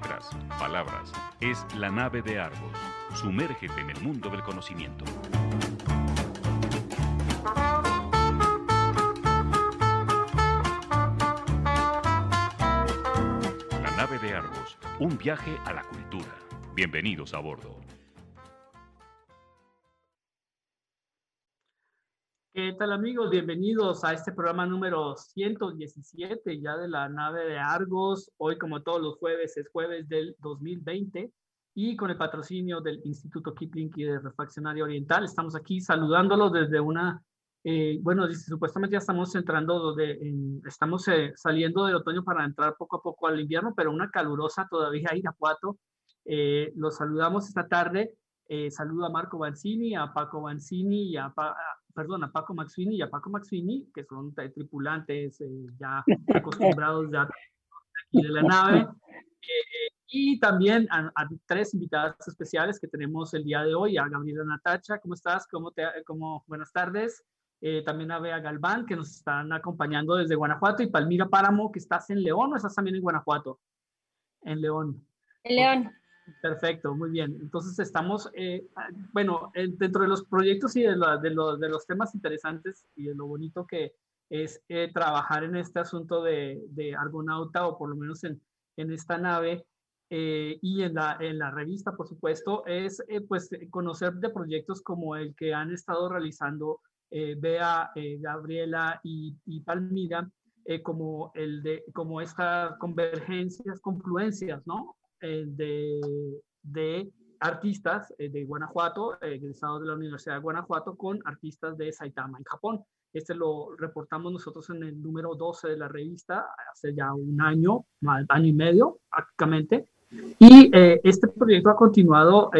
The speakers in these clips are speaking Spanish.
letras, palabras. Es la nave de Argos. Sumérgete en el mundo del conocimiento. La nave de Argos. Un viaje a la cultura. Bienvenidos a bordo. ¿Qué tal amigos? Bienvenidos a este programa número 117 ya de la nave de Argos. Hoy como todos los jueves es jueves del 2020 y con el patrocinio del Instituto Kipling y de Refaccionaria Oriental estamos aquí saludándolos desde una, eh, bueno, supuestamente ya estamos entrando, de, estamos eh, saliendo del otoño para entrar poco a poco al invierno, pero una calurosa todavía Irapuato. Eh, los saludamos esta tarde. Eh, saludo a Marco Banzini, a Paco Banzini y a, perdón, a Paco Maxini y a Paco Maxini, que son tripulantes eh, ya acostumbrados ya de la nave. Eh, y también a, tres invitadas especiales que tenemos el día de hoy, a Gabriela Natacha, ¿cómo estás? ¿Cómo te, cómo, buenas tardes. Eh, también a Bea Galván, que nos están acompañando desde Guanajuato, y Palmira Páramo, que estás en León o estás también en Guanajuato? En León. En León. Perfecto, muy bien. Entonces estamos, eh, bueno, dentro de los proyectos y de, de, de, los temas interesantes y de lo bonito que es eh, trabajar en este asunto de, de, Argonauta o por lo menos en, en esta nave eh, y en la, en la revista, por supuesto, es pues conocer de proyectos como el que han estado realizando Bea, Gabriela y, y Palmira, como el de, como estas convergencias, confluencias, ¿no? Eh, de, de, artistas eh, de Guanajuato, eh, egresados de la Universidad de Guanajuato, con artistas de Saitama en Japón. Este lo reportamos nosotros en el número 12 de la revista hace ya un año, año y medio prácticamente. Y este proyecto ha continuado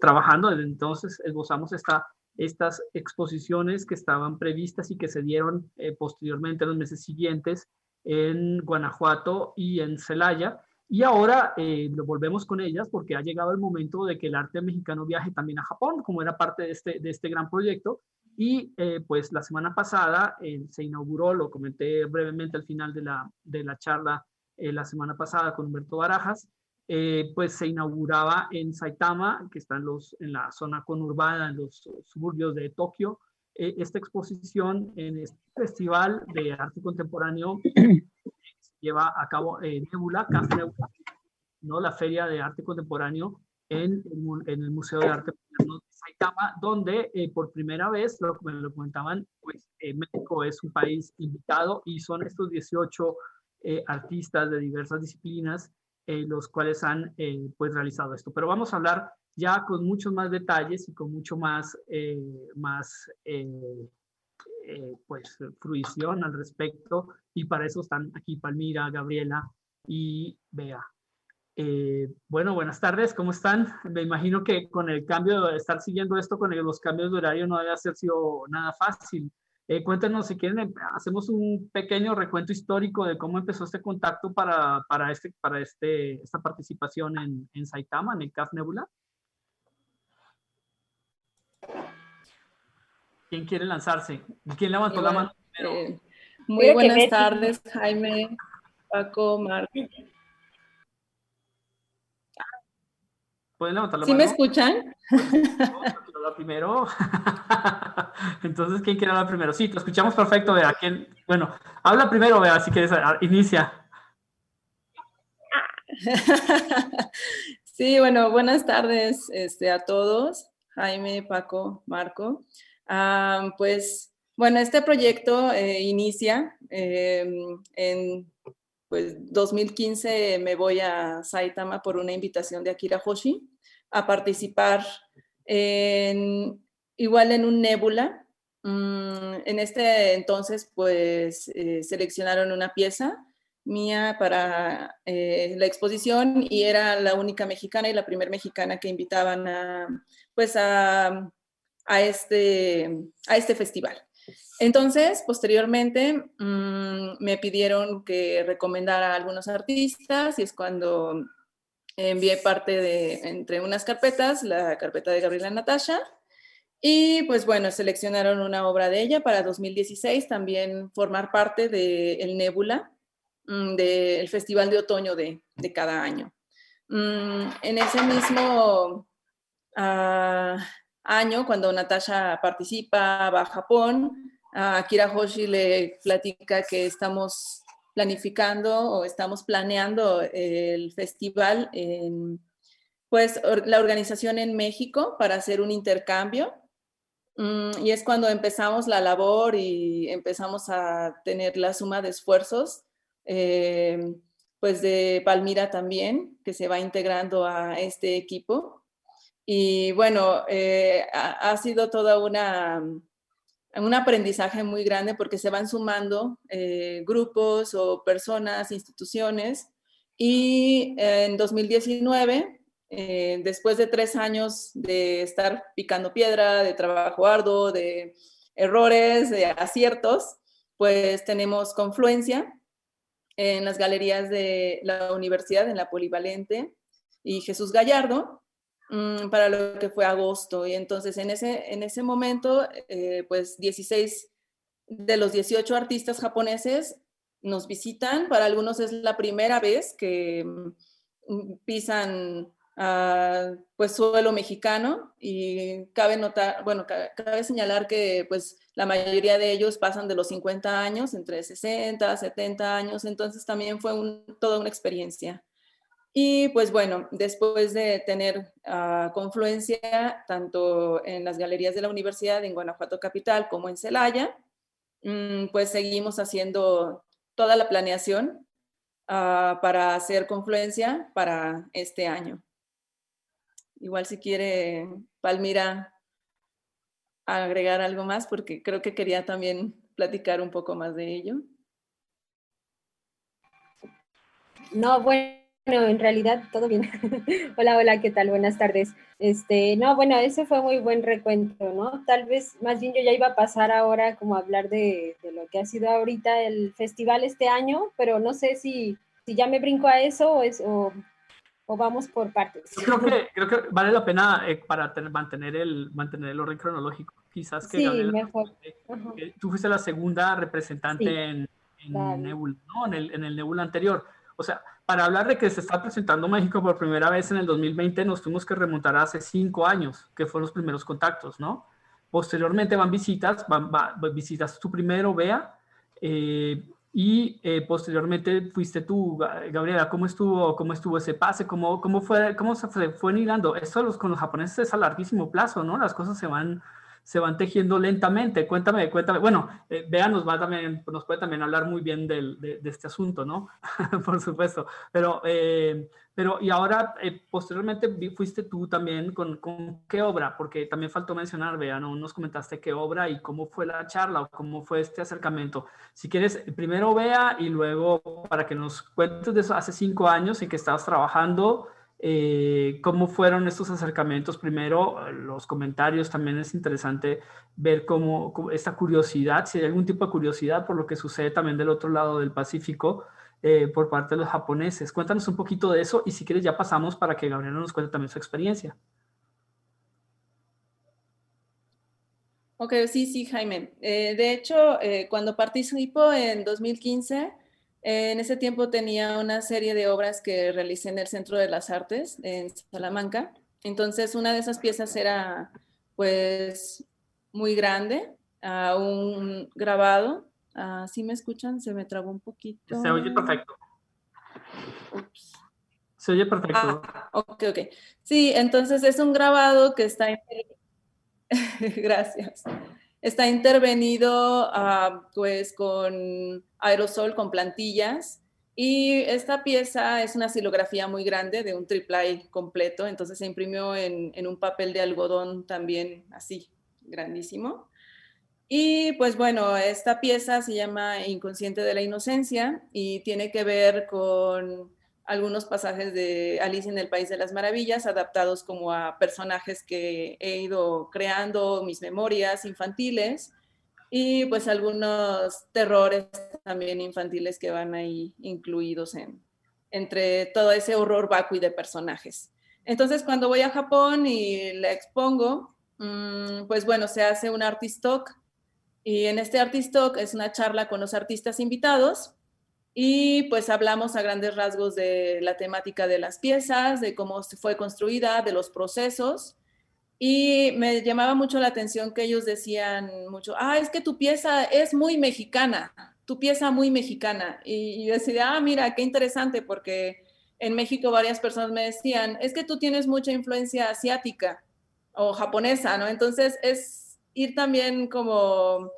trabajando, desde entonces esbozamos esta, estas exposiciones que estaban previstas y que se dieron posteriormente en los meses siguientes en Guanajuato y en Celaya. Y ahora eh, lo volvemos con ellas porque ha llegado el momento de que el arte mexicano viaje también a Japón, como era parte de este, de este gran proyecto. Y eh, pues la semana pasada eh, se inauguró, lo comenté brevemente al final de la, de la charla la semana pasada con Humberto Barajas, pues se inauguraba en Saitama, que está en, los, en la zona conurbada, en los suburbios de Tokio, esta exposición en este festival de arte contemporáneo lleva a cabo eh, Nebula, Nebula, ¿no? la Feria de Arte Contemporáneo en, en el Museo de Arte de Saitama, donde eh, por primera vez, lo que me lo comentaban, pues eh, México es un país invitado y son estos 18 artistas de diversas disciplinas los cuales han pues realizado esto. Pero vamos a hablar ya con muchos más detalles y con mucho más, más eh, pues, fruición al respecto y para eso están aquí Palmira, Gabriela y Bea. Eh, bueno, buenas tardes, ¿cómo están? Me imagino que con el cambio estar siguiendo esto con los cambios de horario no debe haber sido nada fácil. Eh, cuéntenos si quieren, hacemos un pequeño recuento histórico de cómo empezó este contacto para, para, este, para este, esta participación en, en Saitama, en el CAF Nebula. ¿Quién quiere lanzarse? ¿Quién levantó la mano primero? Eh, muy buenas tardes, Jaime, Paco, Marco. ¿Pueden levantar la ¿Sí mano? me escuchan? hablar primero? Entonces, ¿quién quiere hablar primero? Sí, te escuchamos perfecto, Vea. ¿Quién? Bueno, habla primero, Vea, si quieres, inicia. Sí, bueno, buenas tardes este, a todos, Jaime, Paco, Marco. Ah, pues bueno, este proyecto eh, inicia em, en pues 2015 me voy a Saitama por una invitación de Akira Hoshi a participar en, igual en un nébula. Mm, en este entonces pues eh, seleccionaron una pieza mía para eh, la exposición y era la única mexicana y la primera mexicana que invitaban pues a a este, a este festival. Entonces, posteriormente, mm, me pidieron que recomendara a algunos artistas y es cuando envié parte de, entre unas carpetas, la carpeta de Gabriela Natasha, y pues bueno, seleccionaron una obra de ella para 2016, también formar parte del El Nebula, mm, del Festival de Otoño de, de cada año. Mm, en ese mismo ah, año, cuando Natasha participa, va a Japón, a Akira Hoshi le platica que estamos planificando o estamos planeando el festival en pues la organización en México para hacer un intercambio. Mm, y es cuando empezamos la labor y empezamos a tener la suma de esfuerzos, eh, pues de Palmira también, que se va integrando a este equipo. Y bueno, eh, ha, sido toda una, un aprendizaje muy grande porque se van sumando eh, grupos o personas, instituciones. Y en 2019 eh, después de tres años de estar picando piedra, de trabajo arduo, de errores, de aciertos, pues tenemos confluencia en las galerías de la universidad, en la Polivalente y Jesús Gallardo, mm, para lo que fue agosto. Y entonces en ese, en ese momento, eh, pues 16 de los 18 artistas japoneses nos visitan. Para algunos es la primera vez que mm, pisan pues suelo mexicano y cabe notar, bueno, cabe señalar que pues la mayoría de ellos pasan de los 50 años, entre 60, 70 años, entonces también fue toda una experiencia. Y pues bueno, después de tener ah, confluencia tanto en las galerías de la universidad en Guanajuato Capital como en Celaya, mm, pues seguimos haciendo toda la planeación ah, para hacer confluencia para este año. Igual si quiere Palmira agregar algo más, porque creo que quería también platicar un poco más de ello. No, bueno, en realidad todo bien. hola, hola, ¿qué tal? Buenas tardes. Este, no, bueno, ese fue muy buen recuento, ¿no? Tal vez más bien yo ya iba a pasar ahora como a hablar de, lo que ha sido ahorita el festival este año, pero no sé si, si ya me brinco a eso o, es, o o vamos por partes? creo que, creo que vale la pena eh, para mantener, el, mantener el orden cronológico. Quizás que sí, mejor. Eh, tú fuiste la segunda representante en, en Nebula, ¿no? En el, en el Nebula anterior. O sea, para hablar de que se está presentando México por primera vez en el 2020, nos tuvimos que remontar a hace cinco años, que fueron los primeros contactos, ¿no? Posteriormente van visitas, van, visitas tú primero, vea, eh, y eh, posteriormente fuiste tú, Gabriela, ¿cómo estuvo, cómo estuvo ese pase? ¿Cómo, cómo, fue, cómo se fue, fue hilando? Esto los, con los japoneses es a larguísimo plazo, ¿no? Las cosas se van, se van tejiendo lentamente. Cuéntame, cuéntame. Bueno, eh, nos, va también, nos puede también hablar muy bien del, de, este asunto, ¿no? Por supuesto. Pero eh, pero, y ahora, eh, posteriormente, fuiste tú también con, con, qué obra, porque también faltó mencionar, vean, ¿no? nos comentaste qué obra y cómo fue la charla o cómo fue este acercamiento. Si quieres, primero vea y luego para que nos cuentes de eso hace cinco años en que estabas trabajando, eh, cómo fueron estos acercamientos. Primero, los comentarios, también es interesante ver cómo, cómo esta curiosidad, si hay algún tipo de curiosidad por lo que sucede también del otro lado del Pacífico eh, por parte de los japoneses. Cuéntanos un poquito de eso y si quieres ya pasamos para que Gabriela nos cuente también su experiencia. Ok, sí, sí, Jaime. Eh, de hecho, eh, cuando participo en 2015, en ese tiempo tenía una serie de obras que realicé en el Centro de las Artes en Salamanca. Entonces, una de esas piezas era, pues, muy grande, un grabado Ah, ¿Sí me escuchan? Se me trabó un poquito. Se oye perfecto. Se oye perfecto. Ah, ok, ok. Sí, entonces es un grabado que está... Gracias. Está intervenido ah, pues con aerosol, con plantillas. Y esta pieza es una silografía muy grande de un triple completo, entonces se imprimió en, en un papel de algodón también así, grandísimo. Y pues bueno, esta pieza se llama Inconsciente de la Inocencia y tiene que ver con algunos pasajes de Alicia en el País de las Maravillas, adaptados como a personajes que he ido creando, mis memorias infantiles y pues algunos terrores también infantiles que van ahí incluidos en, entre todo ese horror vacui de personajes. Entonces, cuando voy a Japón y la expongo, mm, pues bueno, se hace un artist talk y en este Artist Talk es una charla con los artistas invitados y pues hablamos a grandes rasgos de la temática de las piezas, de cómo fue construida, de los procesos. Y me llamaba mucho la atención que ellos decían mucho, ah, es que tu pieza es muy mexicana, tu pieza muy mexicana. Y yo decía, ah, mira, qué interesante, porque en México varias personas me decían, es que tú tienes mucha influencia asiática o japonesa, ¿no? Entonces es ir también como,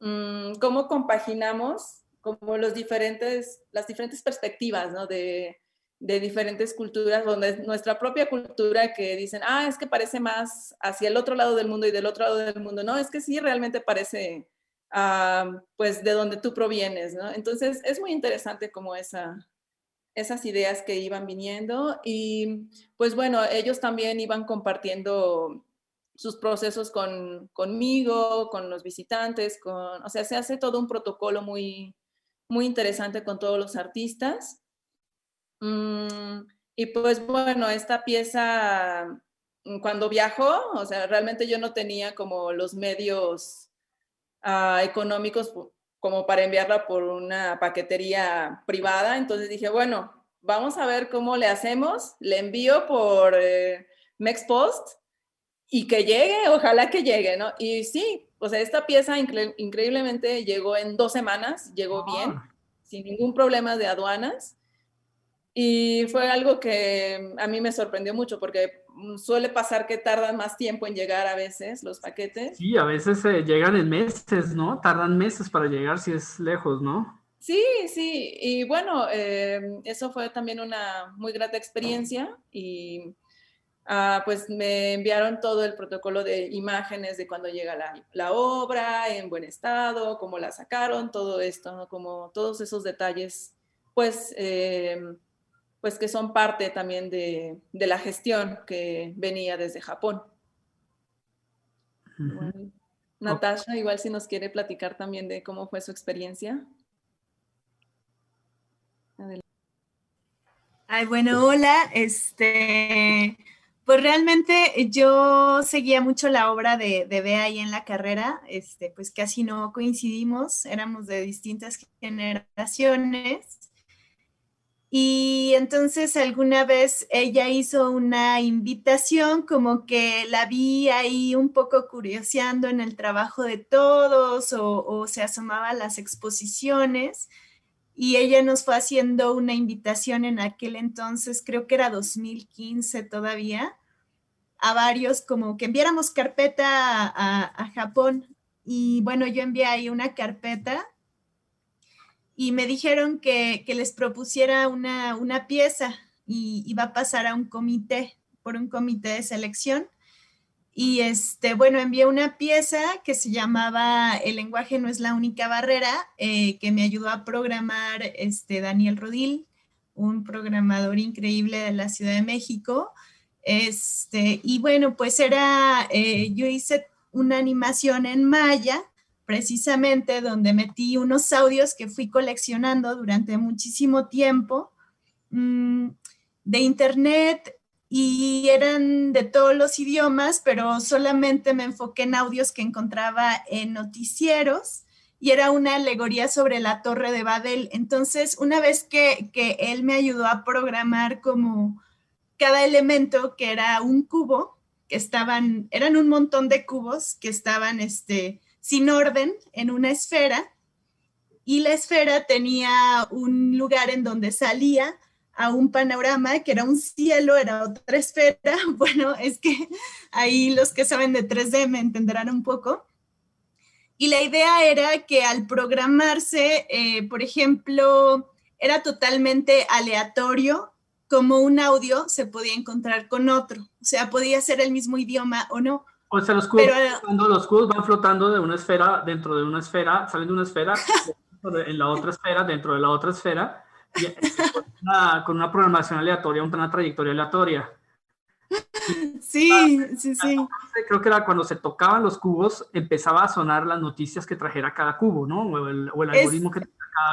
mm, cómo compaginamos como los diferentes, las diferentes perspectivas, ¿no? De, de diferentes culturas, donde nuestra propia cultura que dicen, ah, es que parece más hacia el otro lado del mundo y del otro lado del mundo. No, es que sí, realmente parece, uh, pues, de donde tú provienes, ¿no? Entonces, es muy interesante como esa, esas ideas que iban viniendo y, pues, bueno, ellos también iban compartiendo sus procesos con, conmigo, con los visitantes, con, o sea, se hace todo un protocolo muy, muy interesante con todos los artistas. Mm, y pues bueno, esta pieza, mm, cuando viajó, o sea, realmente yo no tenía como los medios ah, económicos como para enviarla por una paquetería privada, entonces dije, bueno, vamos a ver cómo le hacemos, le envío por eh, Mexpost y que llegue, ojalá que llegue, ¿no? Y sí, o sea, esta pieza increíblemente llegó en dos semanas, llegó bien, ah. sin ningún problema de aduanas. Y fue algo que a mí me sorprendió mucho porque suele pasar que tardan más tiempo en llegar a veces los paquetes. Sí, a veces eh, llegan en meses, ¿no? Tardan meses para llegar si es lejos, ¿no? Sí, sí. Y bueno, eh, eso fue también una muy grata experiencia y Ah, pues me enviaron todo el protocolo de imágenes de cuando llega la, obra, en buen estado, cómo la sacaron, todo esto, como todos esos detalles, pues, em, pues que son parte también de, la gestión que venía desde Japón. Natasha, igual si nos quiere platicar también de cómo fue su experiencia. Ay, bueno, hola. Este, pues realmente yo seguía mucho la obra de, de Bea ahí en la carrera, este, pues casi no coincidimos, éramos de distintas generaciones. Y entonces alguna vez ella hizo una invitación, como que la vi ahí un poco curioseando en el trabajo de todos o, o se asomaba a las exposiciones y ella nos fue haciendo una invitación en aquel entonces, creo que era 2015 todavía, a varios como que enviáramos carpeta a, Japón. Y bueno, yo envié ahí una carpeta y me dijeron que, les propusiera una, una pieza y iba a pasar a un comité, por un comité de selección. Y este, bueno, envié una pieza que se llamaba El lenguaje no es la única barrera, eh, que me ayudó a programar este, Daniel Rodil, un programador increíble de la Ciudad de México. Este, y bueno, pues era, eh, yo hice una animación en Maya, precisamente donde metí unos audios que fui coleccionando durante muchísimo tiempo mm, de internet y eran de todos los idiomas, pero solamente me enfoqué en audios que encontraba en noticieros y era una alegoría sobre la torre de Babel. Entonces, una vez que, que él me ayudó a programar como cada elemento que era un cubo, que estaban, eran un montón de cubos que estaban este, sin orden en una esfera y la esfera tenía un lugar en donde salía a un panorama que era un cielo, era otra esfera. Bueno, es que ahí los que saben de 3D me entenderán un poco. Y la idea era que al programarse, eh, por ejemplo, era totalmente aleatorio como un audio se podía encontrar con otro. O sea, podía ser el mismo idioma o no. O sea, los cubos, los cubos van flotando de una esfera dentro de una esfera, salen de una esfera en la otra esfera, dentro de la otra esfera, y con, una, programación aleatoria, una trayectoria aleatoria. Sí, sí, sí. Creo que era cuando se tocaban los cubos, empezaba a sonar las noticias que trajera cada cubo, ¿no? O el, algoritmo que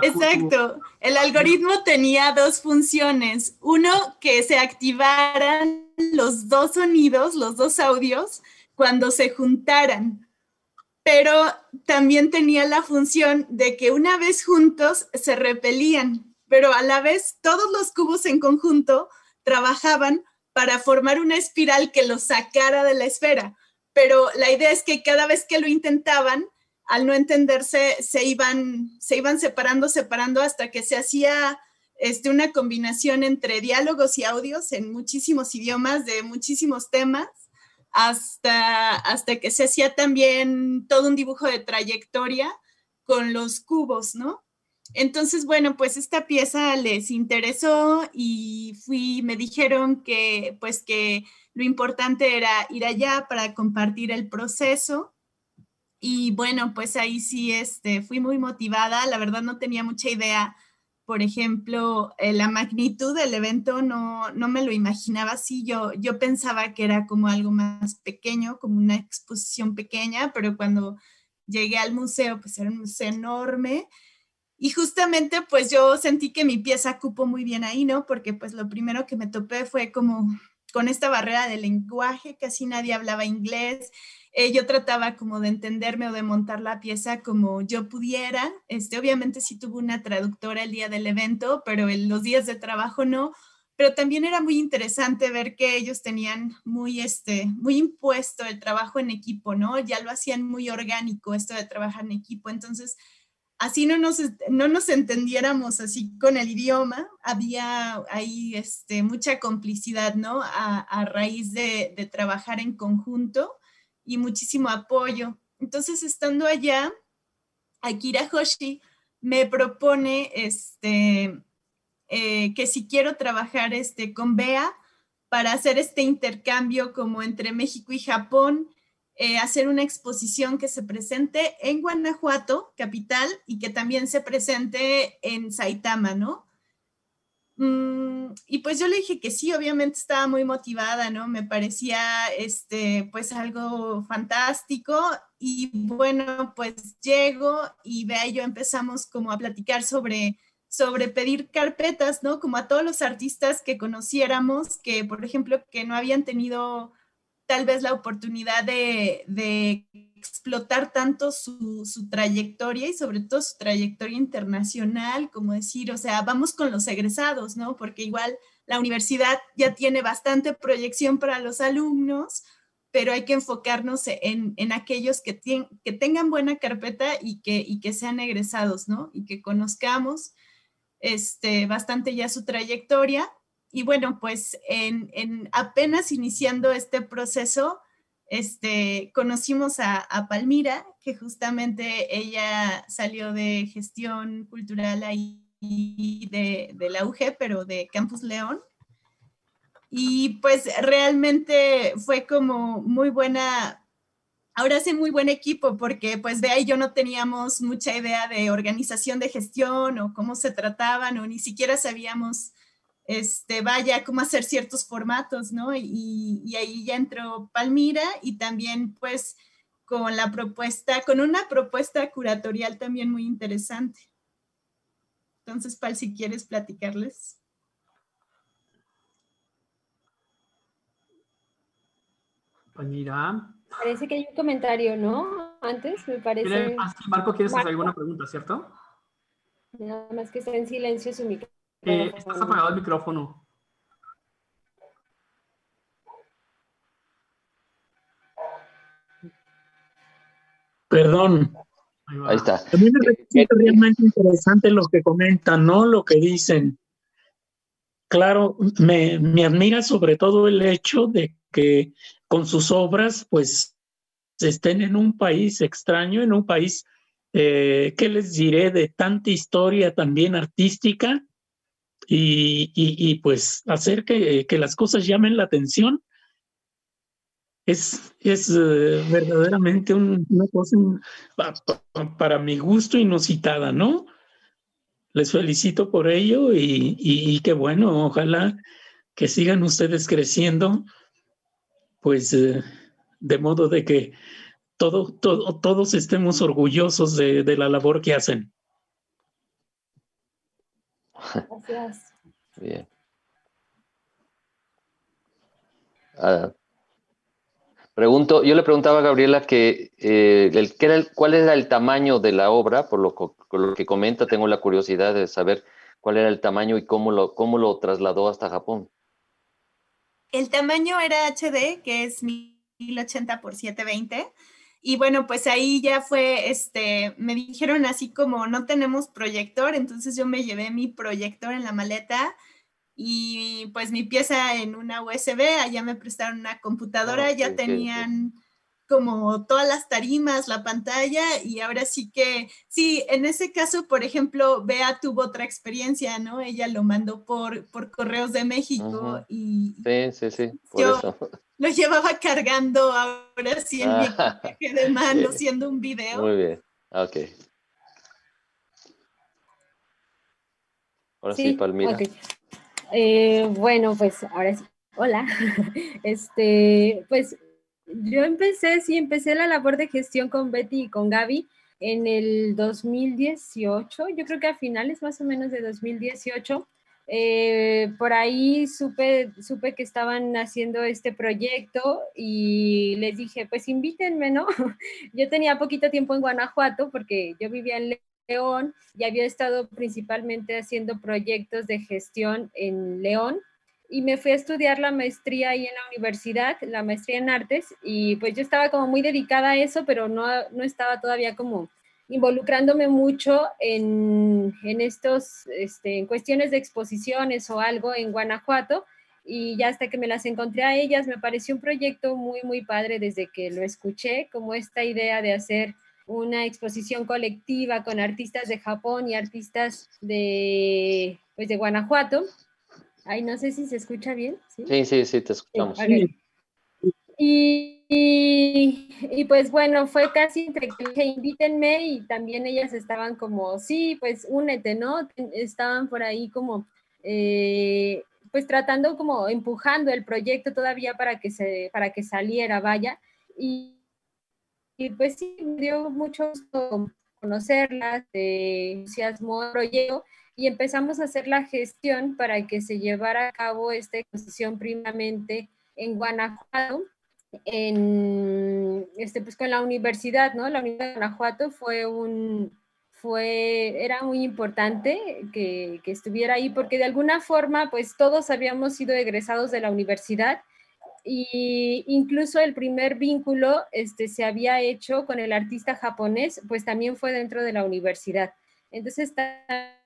Exacto. El algoritmo tenía dos funciones. Uno, que se activaran los dos sonidos, los dos audios, cuando se juntaran. pero también tenía la función de que una vez juntos se repelían, pero a la vez todos los cubos en conjunto trabajaban para formar una espiral que los sacara de la esfera. Pero la idea es que cada vez que lo intentaban, al no entenderse, se iban, se iban separando, separando hasta que se hacía este, una combinación entre diálogos y audios en muchísimos idiomas, de muchísimos temas, hasta, hasta que se hacía también todo un dibujo de trayectoria con los cubos, ¿no? Entonces, bueno, pues esta pieza les interesó y fui, me dijeron que pues que lo importante era ir allá para compartir el proceso. Y bueno, pues ahí sí este, fui muy motivada. La verdad no tenía mucha idea, por ejemplo, eh, la magnitud del evento no, no me lo imaginaba así. Yo, yo pensaba que era como algo más pequeño, como una exposición pequeña, pero cuando llegué al museo, pues era un museo enorme y justamente pues yo sentí que mi pieza cupo muy bien ahí, ¿no? Porque pues lo primero que me topé fue como con esta barrera del lenguaje, casi nadie hablaba inglés. Eh, yo trataba como de entenderme o de montar la pieza como yo pudiera. Este, obviamente sí tuve una traductora el día del evento, pero en los días de trabajo no. Pero también era muy interesante ver que ellos tenían muy, este, muy impuesto el trabajo en equipo, ¿no? Ya lo hacían muy orgánico esto de trabajar en equipo. Entonces, así no nos, no nos entendiéramos así con el idioma, había ahí este, mucha complicidad, ¿no? A, raíz de, de, trabajar en conjunto y muchísimo apoyo. Entonces, estando allá, Akira Hoshi me propone este, eh, que si quiero trabajar este, con Bea para hacer este intercambio como entre México y Japón, eh, hacer una exposición que se presente en Guanajuato, capital, y que también se presente en Saitama, ¿no? Mm, y pues yo le dije que sí, obviamente estaba muy motivada, ¿no? Me parecía, este, pues algo fantástico. Y bueno, pues llego y vea, yo empezamos como a platicar sobre sobre pedir carpetas, ¿no? Como a todos los artistas que conociéramos, que por ejemplo, que no habían tenido tal vez la oportunidad de, explotar tanto su, trayectoria y sobre todo su trayectoria internacional, como decir, o sea, vamos con los egresados, ¿no? Porque igual la universidad ya tiene bastante proyección para los alumnos, pero hay que enfocarnos en, aquellos que, que tengan buena carpeta y que, y que sean egresados, ¿no? Y que conozcamos este, bastante ya su trayectoria y bueno, pues en, apenas iniciando este proceso, este, conocimos a, Palmira, que justamente ella salió de gestión cultural ahí de, de la pero de Campus León. Y pues realmente fue como muy buena, ahora sí muy buen equipo, porque pues de ahí yo no teníamos mucha idea de organización de gestión o cómo se trataban, o ni siquiera sabíamos este, vaya cómo hacer ciertos formatos, ¿no? Y, ahí ya entró Palmira y también pues con la propuesta, con una propuesta curatorial también muy interesante. Entonces, Pal, si quieres platicarles. Palmira. Parece que hay un comentario, ¿no? Antes, me parece. Ah, Marco, ¿quieres hacer alguna pregunta, cierto? Nada más que está en silencio su micrófono. Eh, estás apagado el micrófono. Perdón. Ahí, está. A mí me parece realmente interesante lo que comentan, ¿no? Lo que dicen. Claro, me, me admira sobre todo el hecho de que con sus obras, pues, estén en un país extraño, en un país, eh, ¿qué les diré? De tanta historia también artística y, pues hacer que, las cosas llamen la atención es, es eh, verdaderamente una cosa para mi gusto inusitada, ¿no? Les felicito por ello y, y, qué bueno, ojalá que sigan ustedes creciendo, pues eh, de modo de que todo, todo, todos estemos orgullosos de, de la labor que hacen. Gracias. Bien. Ah, Pregunto, yo le preguntaba a Gabriela que, eh, el, era el, cuál era el tamaño de la obra, por lo, lo, que comenta, tengo la curiosidad de saber cuál era el tamaño y cómo lo, cómo lo trasladó hasta Japón. El tamaño era HD, que es 1080 por 720. Y bueno, pues ahí ya fue, este, me dijeron así como no tenemos proyector, entonces yo me llevé mi proyector en la maleta y pues mi pieza en una USB, allá me prestaron una computadora, ya tenían como todas las tarimas, la pantalla y ahora sí que, sí, en ese caso, por ejemplo, Bea tuvo otra experiencia, ¿no? Ella lo mandó por, por correos de México y... Sí, sí, sí, por eso. Lo llevaba cargando ahora sí en mi ah, equipaje de mano, haciendo un video. Muy bien, ok. Ahora sí, Palmira. Eh, bueno, pues ahora sí. Hola. Este, pues yo empecé, sí, empecé la labor de gestión con Betty y con Gaby en el 2018, yo creo que a finales más o menos de 2018. Eh, por ahí supe, supe que estaban haciendo este proyecto y les dije, pues invítenme, ¿no? Yo tenía poquito tiempo en Guanajuato porque yo vivía en León y había estado principalmente haciendo proyectos de gestión en León y me fui a estudiar la maestría ahí en la universidad, la maestría en artes, y pues yo estaba como muy dedicada a eso, pero no, no estaba todavía como involucrándome mucho en, en estos, este, en cuestiones de exposiciones o algo en Guanajuato, y ya hasta que me las encontré a ellas, me pareció un proyecto muy, muy padre desde que lo escuché, como esta idea de hacer una exposición colectiva con artistas de Japón y artistas de, pues, de Guanajuato, Ay, no sé si se escucha bien. Sí, sí, sí, te escuchamos. Y, y, pues bueno, fue casi entre que invítenme y también ellas estaban como, sí, pues únete, ¿no? Estaban por ahí como, eh, pues tratando como empujando el proyecto todavía para que, se, para que saliera, vaya. Y, y pues sí, dio mucho gusto conocerlas, de entusiasmo el proyecto y empezamos a hacer la gestión para que se llevara a cabo esta exposición primamente en Guanajuato, en, este, pues con la universidad, ¿no? La Universidad de Guanajuato fue un, fue, era muy importante que, que, estuviera ahí porque de alguna forma, pues todos habíamos sido egresados de la universidad y incluso el primer vínculo este, se había hecho con el artista japonés, pues también fue dentro de la universidad. Entonces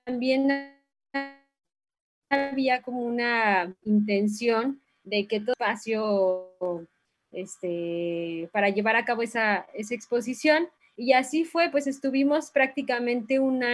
también había como una intención de que todo espacio este, para llevar a cabo esa, exposición. Y así fue, pues estuvimos prácticamente un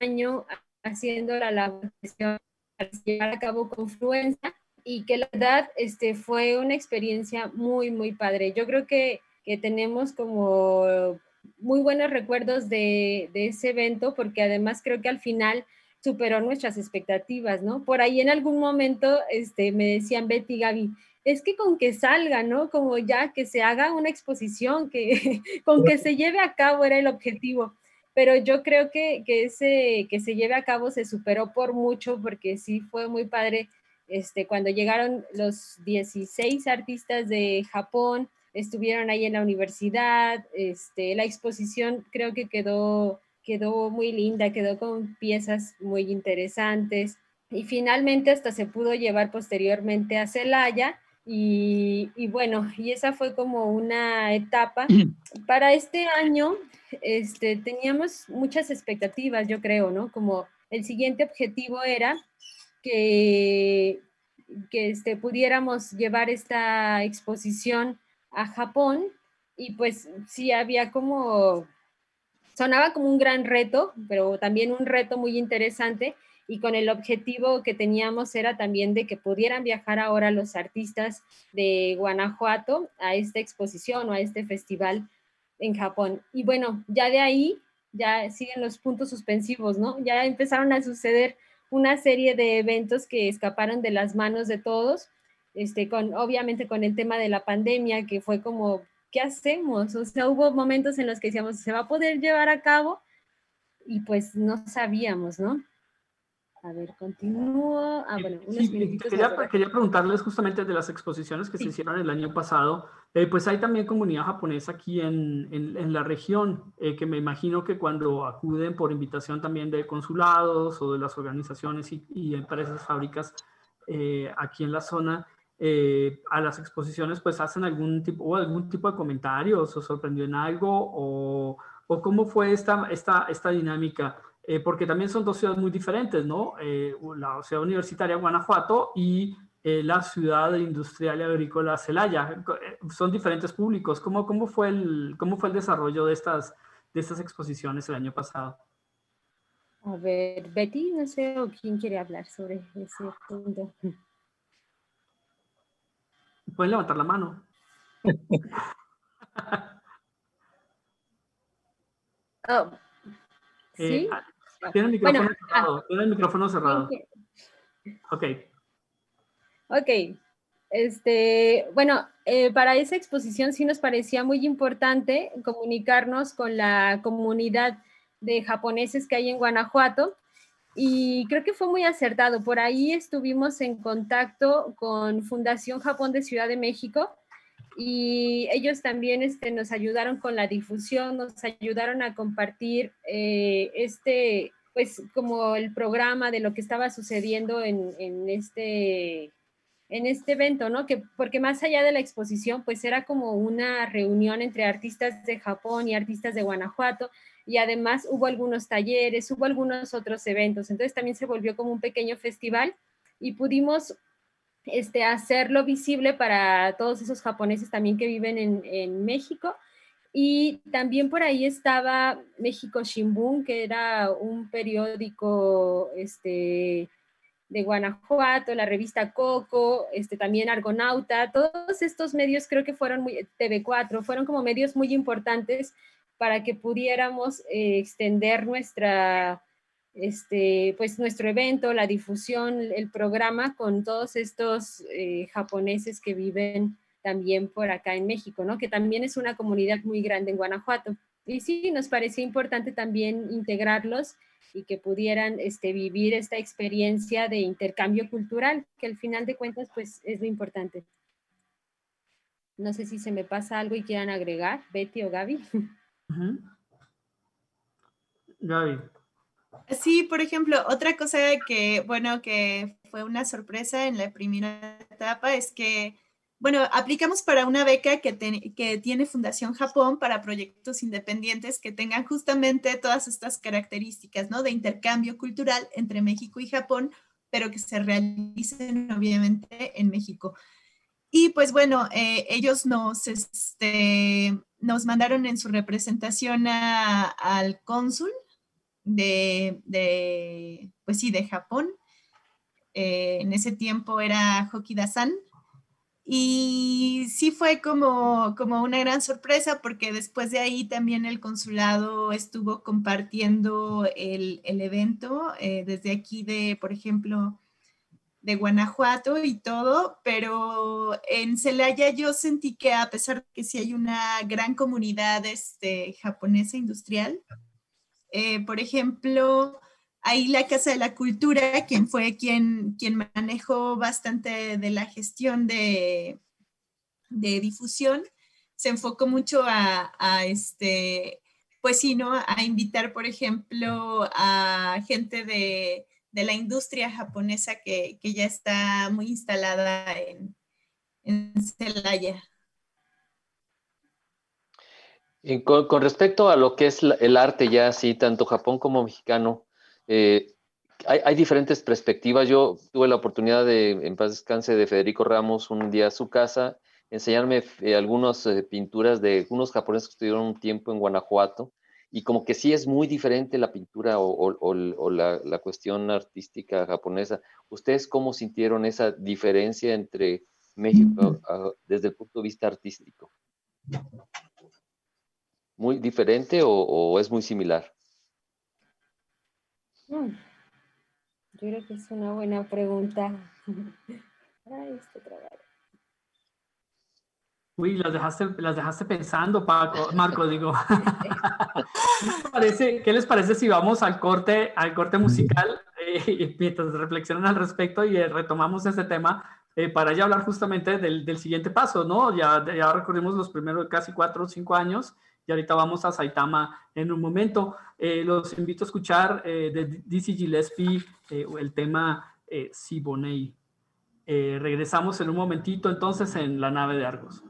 año haciendo la labor para llevar a cabo Confluencia y que la verdad este, fue una experiencia muy, muy padre. Yo creo que, que tenemos como muy buenos recuerdos de, ese evento porque además creo que al final superó nuestras expectativas, ¿no? Por ahí en algún momento este, me decían Betty Gaby, es que con que salga, ¿no? Como ya que se haga una exposición, que con que se lleve a cabo era el objetivo. Pero yo creo que, que, ese, que se lleve a cabo se superó por mucho porque sí fue muy padre este, cuando llegaron los 16 artistas de Japón, estuvieron ahí en la universidad, este, la exposición creo que quedó, quedó muy linda, quedó con piezas muy interesantes y finalmente hasta se pudo llevar posteriormente a Celaya y, y, bueno, y esa fue como una etapa. Para este año este, teníamos muchas expectativas, yo creo, ¿no? Como el siguiente objetivo era que, que este, pudiéramos llevar esta exposición a Japón y pues sí había como, sonaba como un gran reto, pero también un reto muy interesante y con el objetivo que teníamos era también de que pudieran viajar ahora los artistas de Guanajuato a esta exposición o a este festival en Japón. Y bueno, ya de ahí ya siguen los puntos suspensivos, ¿no? Ya empezaron a suceder una serie de eventos que escaparon de las manos de todos este, con, obviamente con el tema de la pandemia, que fue como, ¿qué hacemos? O sea, hubo momentos en los que decíamos, ¿se va a poder llevar a cabo? Y pues no sabíamos, ¿no? A ver, continúo. Ah, bueno, unos sí, quería, quería, preguntarles justamente de las exposiciones que se hicieron el año pasado. Eh, pues hay también comunidad japonesa aquí en, en, la región, eh, que me imagino que cuando acuden por invitación también de consulados o de las organizaciones y, y empresas, fábricas eh, aquí en la zona, a las exposiciones, pues hacen algún tipo, o algún tipo de comentarios o sorprendió en algo o, o cómo fue esta, esta, esta dinámica. Eh, porque también son dos ciudades muy diferentes, ¿no? Eh, la ciudad universitaria Guanajuato y eh, la ciudad industrial y agrícola Celaya. Son diferentes públicos. ¿Cómo, cómo, fue, el, cómo fue el desarrollo de estas, de estas exposiciones el año pasado? A ver, Betty, no sé, o quién quiere hablar sobre ese punto. Pueden levantar la mano. oh, ¿Sí? Tiene el micrófono cerrado. Ah, tiene el micrófono cerrado. Ok. Ok. Este, bueno, eh, para esa exposición sí nos parecía muy importante comunicarnos con la comunidad de japoneses que hay en Guanajuato y creo que fue muy acertado. Por ahí estuvimos en contacto con Fundación Japón de Ciudad de México y ellos también este, nos ayudaron con la difusión, nos ayudaron a compartir eh, este, pues como el programa de lo que estaba sucediendo en, en, este, en este evento, ¿no? Que, porque más allá de la exposición, pues era como una reunión entre artistas de Japón y artistas de Guanajuato, y además hubo algunos talleres, hubo algunos otros eventos, entonces también se volvió como un pequeño festival y pudimos este, hacerlo visible para todos esos japoneses también que viven en, México. Y también por ahí estaba México Shimbun, que era un periódico este, de Guanajuato, la revista Coco, este, también Argonauta, todos estos medios creo que fueron muy, TV4, fueron como medios muy importantes para que pudiéramos eh, extender nuestra, este, pues nuestro evento, la difusión, el programa con todos estos eh, japoneses que viven también por acá en México, ¿no? Que también es una comunidad muy grande en Guanajuato. Y sí, nos parecía importante también integrarlos y que pudieran este, vivir esta experiencia de intercambio cultural, que al final de cuentas, pues es lo importante. No sé si se me pasa algo y quieran agregar, Betty o Gaby. Gaby. Sí, por ejemplo, otra cosa que, bueno, que fue una sorpresa en la primera etapa es que, bueno, aplicamos para una beca que, que tiene Fundación Japón para proyectos independientes que tengan justamente todas estas características, ¿no? De intercambio cultural entre México y Japón, pero que se realicen obviamente en México. Y pues bueno, eh, ellos nos, este, nos mandaron en su representación al cónsul de, pues sí, de Japón. Eh, en ese tiempo era Hokida-san. Y sí fue como, como una gran sorpresa porque después de ahí también el consulado estuvo compartiendo el, evento eh, desde aquí de, por ejemplo, de Guanajuato y todo, pero en Celaya yo sentí que a pesar de que sí hay una gran comunidad este, japonesa industrial, eh, por ejemplo, ahí la Casa de la Cultura, quien fue quien, quien manejó bastante de la gestión de, de difusión, se enfocó mucho a, este, pues sí, ¿no? A invitar, por ejemplo, a gente de, la industria japonesa que, ya está muy instalada en, en Celaya. Con, respecto a lo que es el arte ya así, tanto Japón como mexicano, eh, hay, diferentes perspectivas. Yo tuve la oportunidad de, en paz descanse, de Federico Ramos un día a su casa, enseñarme eh, algunas eh, pinturas de unos japoneses que estuvieron un tiempo en Guanajuato, y como que sí es muy diferente la pintura o, la, la, cuestión artística japonesa. ¿Ustedes cómo sintieron esa diferencia entre México desde el punto de vista artístico? Muy diferente o, es muy similar? Mm, yo creo que es una buena pregunta. Este Uy, las dejaste, las dejaste pensando, Paco, Marco, digo. ¿Qué les parece, si vamos al corte, al corte musical? mientras reflexionan al respecto y retomamos ese tema para ya hablar justamente del, del, siguiente paso, ¿no? Ya, ya recorrimos los primeros casi cuatro o cinco años y ahorita vamos a Saitama en un momento. los invito a escuchar de Dizzy Gillespie el tema Siboney. regresamos en un momentito entonces en la nave de Argos.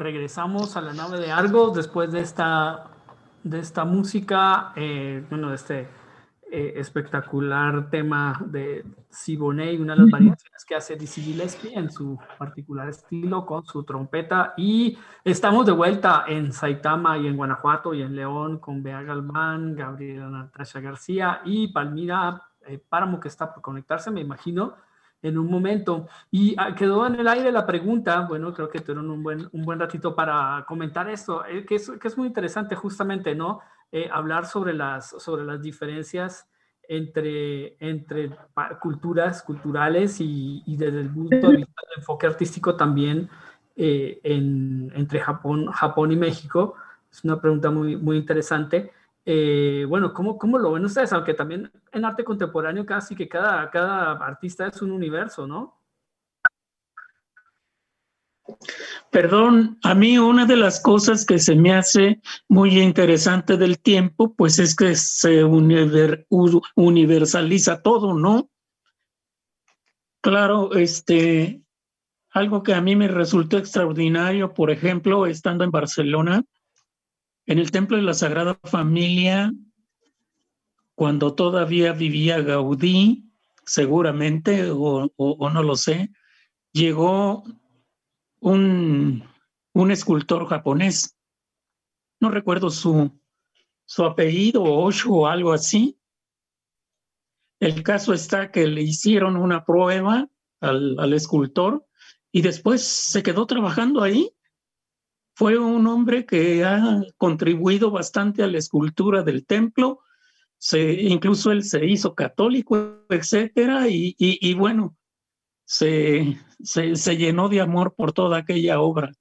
Regresamos a la nave de Argos después de esta, de esta música, eh, bueno, de este eh, espectacular tema de Siboney, una de las variaciones que hace Dizzy Gillespie en su particular estilo con su trompeta. Y estamos de vuelta en Saitama y en Guanajuato y en León con Bea Galván, Gabriela Natasha García y Palmira eh, Páramo que está por conectarse, me imagino en un momento. Y ah, quedó en el aire la pregunta, bueno, creo que tuvieron un buen, un buen ratito para comentar esto, eh, que, es, que es muy interesante justamente, ¿no? Eh, hablar sobre las, sobre las diferencias entre, entre culturas, culturales y, y, desde el punto de vista del enfoque artístico también eh, en, entre Japón, Japón y México. Es una pregunta muy, muy interesante. Eh, bueno, ¿cómo, ¿cómo, lo ven ustedes? Aunque también en arte contemporáneo casi que cada, cada artista es un universo, ¿no? Perdón, a mí una de las cosas que se me hace muy interesante del tiempo, pues es que se universaliza todo, ¿no? Claro, este, algo que a mí me resultó extraordinario, por ejemplo, estando en Barcelona, en el Templo de la Sagrada Familia, cuando todavía vivía Gaudí, seguramente, o, no lo sé, llegó un, un, escultor japonés. No recuerdo su, su apellido, Osho o algo así. El caso está que le hicieron una prueba al, al escultor y después se quedó trabajando ahí. Fue un hombre que ha contribuido bastante a la escultura del templo, se, incluso él se hizo católico, etcétera, y, bueno, se, se, llenó de amor por toda aquella obra.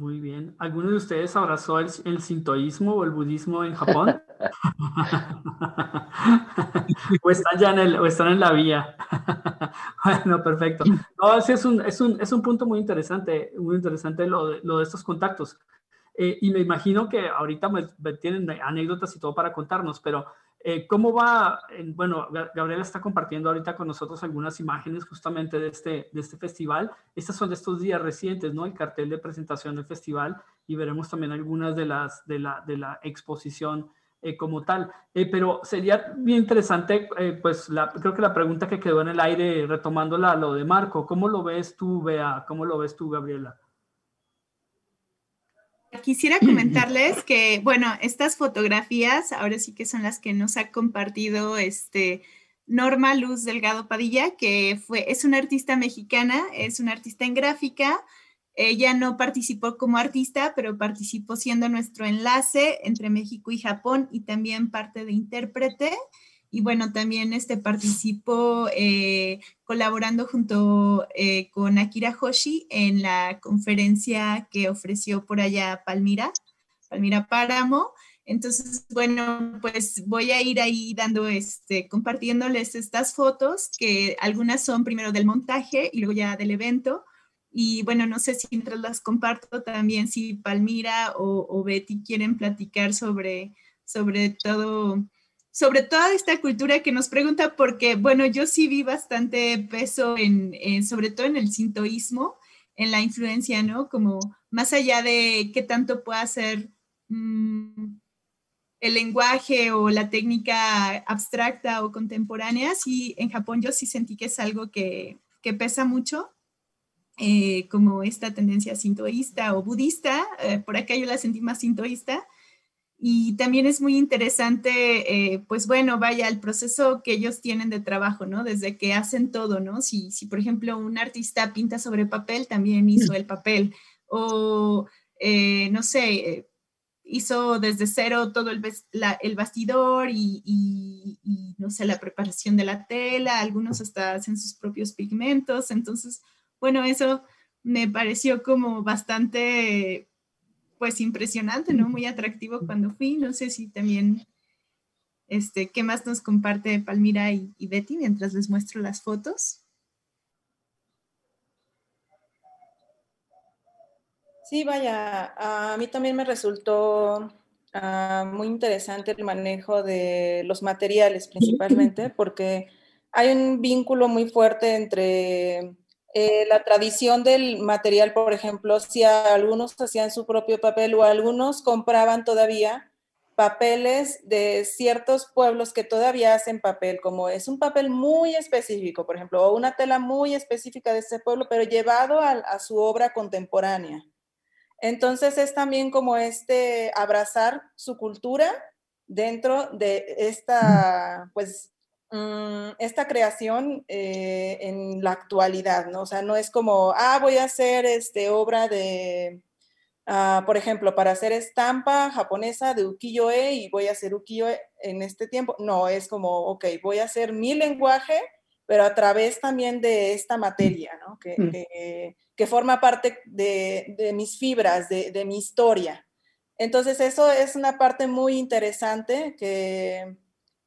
Muy bien. ¿Alguno de ustedes abrazó el, el sintoísmo o el budismo en Japón? o están ya en, el, o están en la vía. bueno, perfecto. No, es un, es, un, es un punto muy interesante, muy interesante lo de, lo de estos contactos. Eh, y me imagino que ahorita me, tienen anécdotas y todo para contarnos, pero eh, ¿Cómo va? Bueno, Gabriela está compartiendo ahorita con nosotros algunas imágenes justamente de este, de este festival. Estas son de estos días recientes, ¿no? El cartel de presentación del festival y veremos también algunas de las de la, de la exposición eh, como tal. Eh, pero sería bien interesante, pues la, creo que la pregunta que quedó en el aire, retomándola, lo de Marco, ¿cómo lo ves tú, Bea? ¿Cómo lo ves tú, Gabriela? Quisiera comentarles que, bueno, estas fotografías ahora sí que son las que nos ha compartido este Norma Luz Delgado Padilla, que fue, es una artista mexicana, es una artista en gráfica. Ella no participó como artista, pero participó siendo nuestro enlace entre México y Japón y también parte de intérprete y bueno, también este, participó eh, colaborando junto eh, con Akira Hoshi en la conferencia que ofreció por allá Palmira, Palmira Páramo. Entonces, bueno, pues voy a ir ahí dando, este, compartiéndoles estas fotos, que algunas son primero del montaje y luego ya del evento. Y bueno, no sé si mientras las comparto también, si Palmira o, o Betty quieren platicar sobre, sobre todo sobre toda esta cultura que nos pregunta, porque, bueno, yo sí vi bastante peso en, sobre todo en el sintoísmo, en la influencia, ¿no? Como más allá de qué tanto pueda ser mm, el lenguaje o la técnica abstracta o contemporánea, sí, en Japón yo sí sentí que es algo que, pesa mucho. Eh, como esta tendencia sintoísta o budista, eh, por acá yo la sentí más sintoísta, y también es muy interesante, eh, pues bueno, vaya, el proceso que ellos tienen de trabajo, ¿no? Desde que hacen todo, ¿no? Si, si por ejemplo, un artista pinta sobre papel, también hizo el papel. O, eh, no sé, hizo desde cero todo el, el bastidor y, y, no sé, la preparación de la tela, algunos hasta hacen sus propios pigmentos. Entonces, bueno, eso me pareció como bastante pues impresionante, ¿no? Muy atractivo cuando fui. No sé si también, este, ¿qué más nos comparte Palmira y, Betty mientras les muestro las fotos? Sí, vaya, a mí también me resultó ah, muy interesante el manejo de los materiales principalmente, porque hay un vínculo muy fuerte entre eh, la tradición del material, por ejemplo, si algunos hacían su propio papel o algunos compraban todavía papeles de ciertos pueblos que todavía hacen papel, como es un papel muy específico, por ejemplo, o una tela muy específica de ese pueblo, pero llevado a, a su obra contemporánea. Entonces es también como este abrazar su cultura dentro de esta, pues, Mm, esta creación eh, en la actualidad, ¿no? O sea, no es como, ah, voy a hacer este, obra de, ah, por ejemplo, para hacer estampa japonesa de ukiyo-e y voy a hacer ukiyo-e en este tiempo. No, es como, ok, voy a hacer mi lenguaje, pero a través también de esta materia, ¿no? Que, mm. que, forma parte de, de mis fibras, de, de mi historia. Entonces, eso es una parte muy interesante que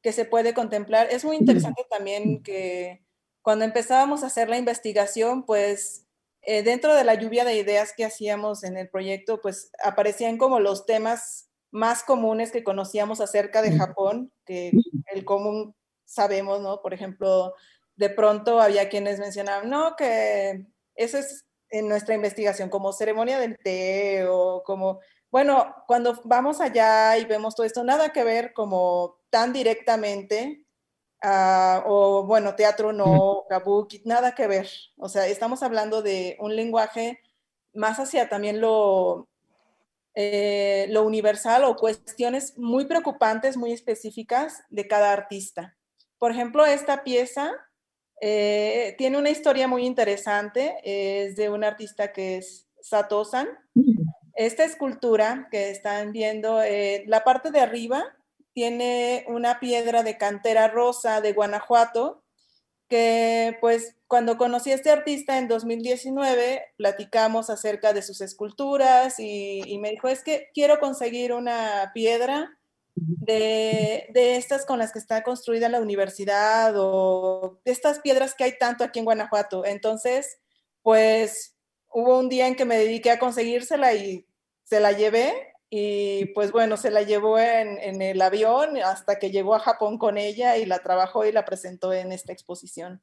que se puede contemplar. Es muy interesante también que cuando empezábamos a hacer la investigación, pues eh, dentro de la lluvia de ideas que hacíamos en el proyecto, pues aparecían como los temas más comunes que conocíamos acerca de Japón, que el común sabemos, ¿no? Por ejemplo, de pronto había quienes mencionaban, no, que eso es en nuestra investigación como ceremonia del té o como, bueno, cuando vamos allá y vemos todo esto, nada que ver como tan directamente, uh, o bueno, teatro no, kabuki, nada que ver. O sea, estamos hablando de un lenguaje más hacia también lo, eh, lo universal o cuestiones muy preocupantes, muy específicas de cada artista. Por ejemplo, esta pieza eh, tiene una historia muy interesante, es de un artista que es Satosan. Esta escultura que están viendo, eh, la parte de arriba tiene una piedra de cantera rosa de Guanajuato, que pues cuando conocí a este artista en 2019, platicamos acerca de sus esculturas y, me dijo, es que quiero conseguir una piedra de, de, estas con las que está construida la universidad o de estas piedras que hay tanto aquí en Guanajuato. Entonces, pues hubo un día en que me dediqué a conseguírsela y se la llevé y pues bueno, se la llevó en, en, el avión hasta que llegó a Japón con ella y la trabajó y la presentó en esta exposición.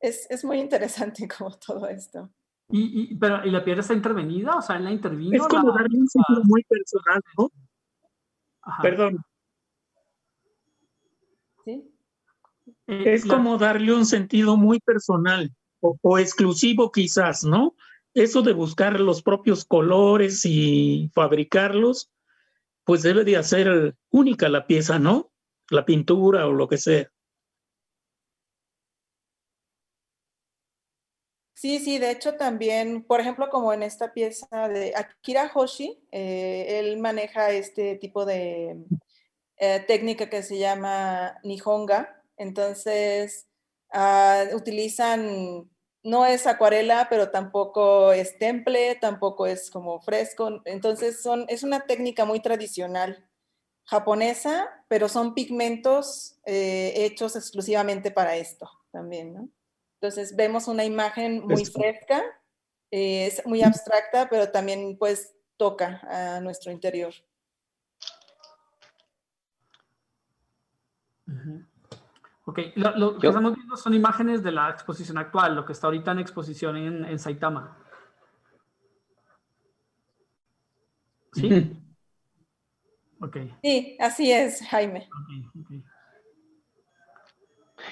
Es, es muy interesante como todo esto. ¿Y, y, pero, ¿Y la piedra está intervenida? O sea, ¿él la intervino? Es como la... darle un sentido muy personal, ¿no? Ajá. Perdón. ¿Sí? Eh, es la... como darle un sentido muy personal o, exclusivo quizás, ¿no? eso de buscar los propios colores y fabricarlos, pues debe de hacer única la pieza, ¿no? La pintura o lo que sea. Sí, sí, de hecho también, por ejemplo, como en esta pieza de Akira Hoshi, eh, él maneja este tipo de eh, técnica que se llama Nihonga. Entonces, uh, utilizan no es acuarela, pero tampoco es temple, tampoco es como fresco. Entonces son, es una técnica muy tradicional japonesa, pero son pigmentos eh, hechos exclusivamente para esto también, ¿no? Entonces vemos una imagen muy esto. fresca, eh, es muy abstracta, pero también pues toca a nuestro interior. Uh -huh. Ok, lo, lo que estamos viendo son imágenes de la exposición actual, lo que está ahorita en exposición en, en Saitama. ¿Sí? ok. Sí, así es, Jaime. Okay, okay.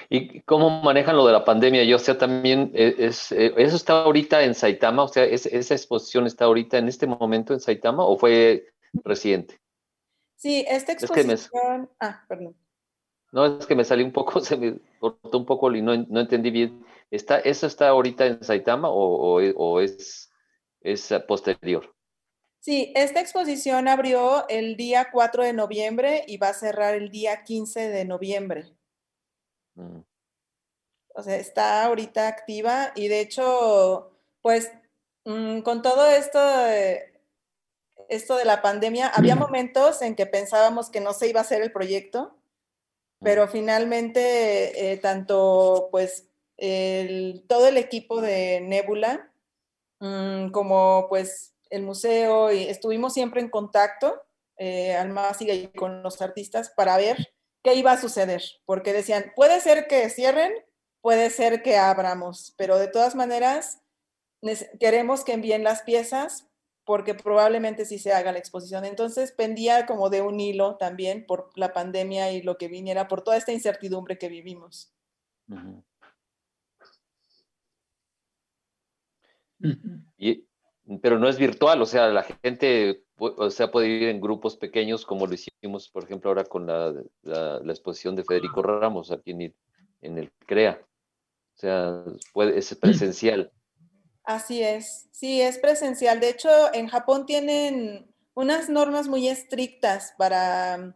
¿Y cómo manejan lo de la pandemia? Yo, o sea, también es, es, eso está ahorita en Saitama, o sea, es, esa exposición está ahorita en este momento en Saitama o fue reciente? Sí, esta exposición. Es que me... Ah, perdón. No, es que me salí un poco, se me cortó un poco y no, no entendí bien. ¿Está, ¿Eso está ahorita en Saitama o, o, o es, es, posterior? Sí, esta exposición abrió el día 4 de noviembre y va a cerrar el día 15 de noviembre. Mm. O sea, está ahorita activa y de hecho, pues mmm, con todo esto de, esto de la pandemia, había momentos en que pensábamos que no se iba a hacer el proyecto pero finalmente eh, tanto pues todo el equipo de Nebula mmm, como pues el museo estuvimos siempre en contacto eh, Almáciga y con los artistas para ver qué iba a suceder, porque decían, puede ser que cierren, puede ser que abramos, pero de todas maneras queremos que envíen las piezas porque probablemente sí se haga la exposición. Entonces pendía como de un hilo también por la pandemia y lo que viniera, por toda esta incertidumbre que vivimos. Uh -huh. y, pero no es virtual, o sea, la gente o sea, puede ir en grupos pequeños como lo hicimos, por ejemplo, ahora con la, la, la exposición de Federico Ramos aquí en el, en el CREA. O sea, puede, es presencial. Así es, sí, es presencial. De hecho, en Japón tienen unas normas muy estrictas para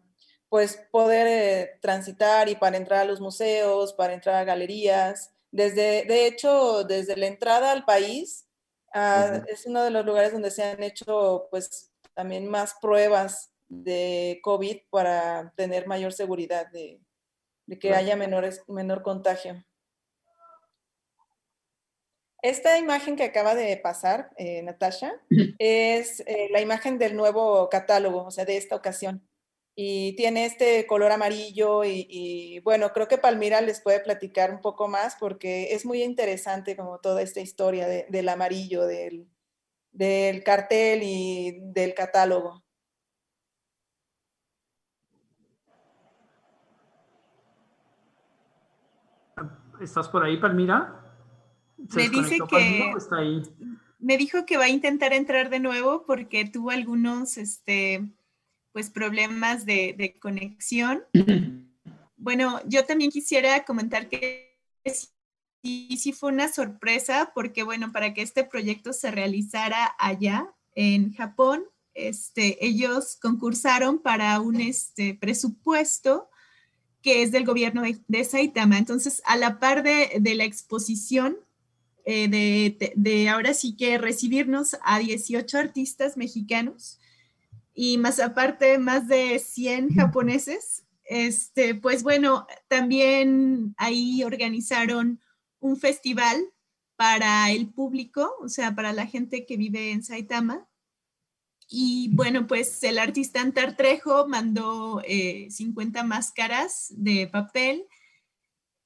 pues poder eh, transitar y para entrar a los museos, para entrar a galerías. Desde, de hecho, desde la entrada al país, uh, uh -huh. es uno de los lugares donde se han hecho pues también más pruebas de COVID para tener mayor seguridad de, de que haya menores, menor contagio. Esta imagen que acaba de pasar, eh, Natasha, es eh, la imagen del nuevo catálogo, o sea, de esta ocasión. Y tiene este color amarillo y, bueno, creo que Palmira les puede platicar un poco más porque es muy interesante como toda esta historia del amarillo, del, del cartel y del catálogo. ¿Estás por ahí, Palmira? Me dice que me dijo que va a intentar entrar de nuevo porque tuvo algunos este, pues, problemas de, conexión. Bueno, yo también quisiera comentar que sí, sí fue una sorpresa porque, bueno, para que este proyecto se realizara allá en Japón, este, ellos concursaron para un este, presupuesto que es del gobierno de, Saitama. Entonces, a la par de, la exposición, eh, de, ahora sí que recibirnos a 18 artistas mexicanos y más aparte más de 100 japoneses, este, pues bueno, también ahí organizaron un festival para el público, o sea, para la gente que vive en Saitama. Y bueno, pues el artista Antartrejo mandó 50 eh, máscaras de papel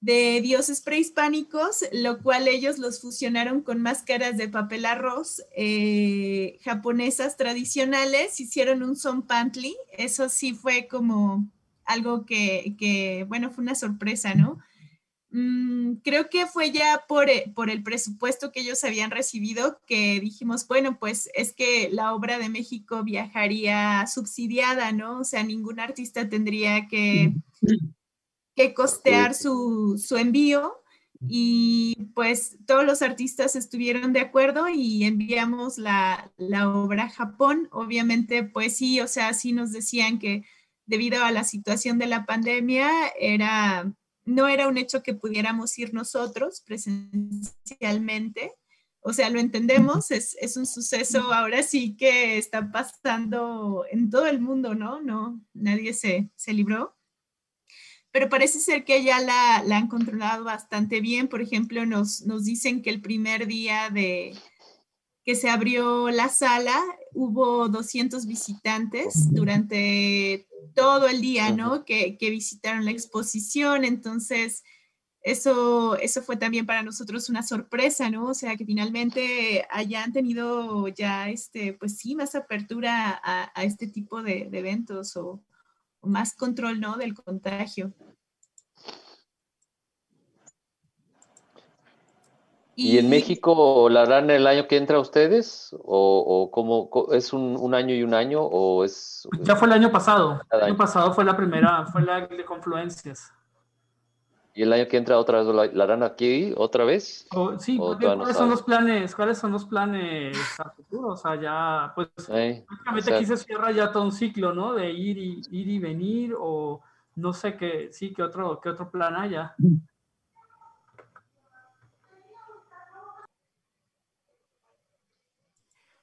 de dioses prehispánicos, lo cual ellos los fusionaron con máscaras de papel arroz eh, japonesas tradicionales, hicieron un son pantli, eso sí fue como algo que, bueno, fue una sorpresa, ¿no? Mm, creo que fue ya por, eh, por, el presupuesto que ellos habían recibido que dijimos, bueno, pues es que la obra de México viajaría subsidiada, ¿no? O sea, ningún artista tendría que, que costear su, su envío y pues todos los artistas estuvieron de acuerdo y enviamos la, la, obra a Japón. Obviamente, pues sí, o sea, sí nos decían que debido a la situación de la pandemia era no era un hecho que pudiéramos ir nosotros presencialmente. O sea, lo entendemos, es, un suceso ahora sí que está pasando en todo el mundo, ¿no? No, nadie se, libró. Pero parece ser que ya la, han controlado bastante bien. Por ejemplo, nos, nos dicen que el primer día de, que se abrió la sala, hubo 200 visitantes durante todo el día, ¿no? Que, visitaron la exposición, entonces eso, eso fue también para nosotros una sorpresa, ¿no? O sea, que finalmente hayan tenido ya, este, pues sí, más apertura a, este tipo de, eventos o, o, más control, ¿no? Del contagio. ¿Y, en México la harán el año que entra ustedes? ¿O, cómo, es un, año y un año? ¿O es, ya fue el año pasado. El año pasado fue la primera, fue la de confluencias. ¿Y el año que entra otra vez la, harán aquí otra vez? sí, ¿cuáles son los planes? ¿Cuáles son los planes a futuro? O sea, ya, pues, prácticamente aquí se cierra ya todo un ciclo, ¿no? De ir y, ir y venir, o no sé qué, sí, qué otro, qué otro plan haya.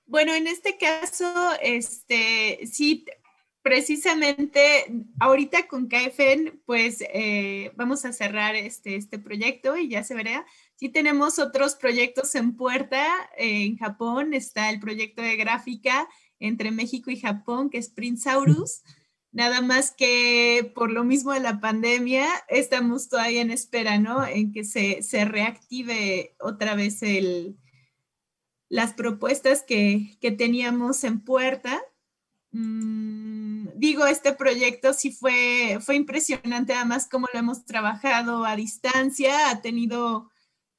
Bueno, en este caso, este, sí, precisamente ahorita con KFN, pues eh, vamos a cerrar este, este proyecto y ya se verá. Sí tenemos otros proyectos en puerta. Eh, en Japón está el proyecto de gráfica entre México y Japón, que es Princesaurus. Nada más que por lo mismo de la pandemia, estamos todavía en espera, ¿no? En que se, se reactive otra vez el, las propuestas que, teníamos en puerta. Mm, digo, este proyecto sí fue, fue impresionante, además cómo lo hemos trabajado a distancia, ha tenido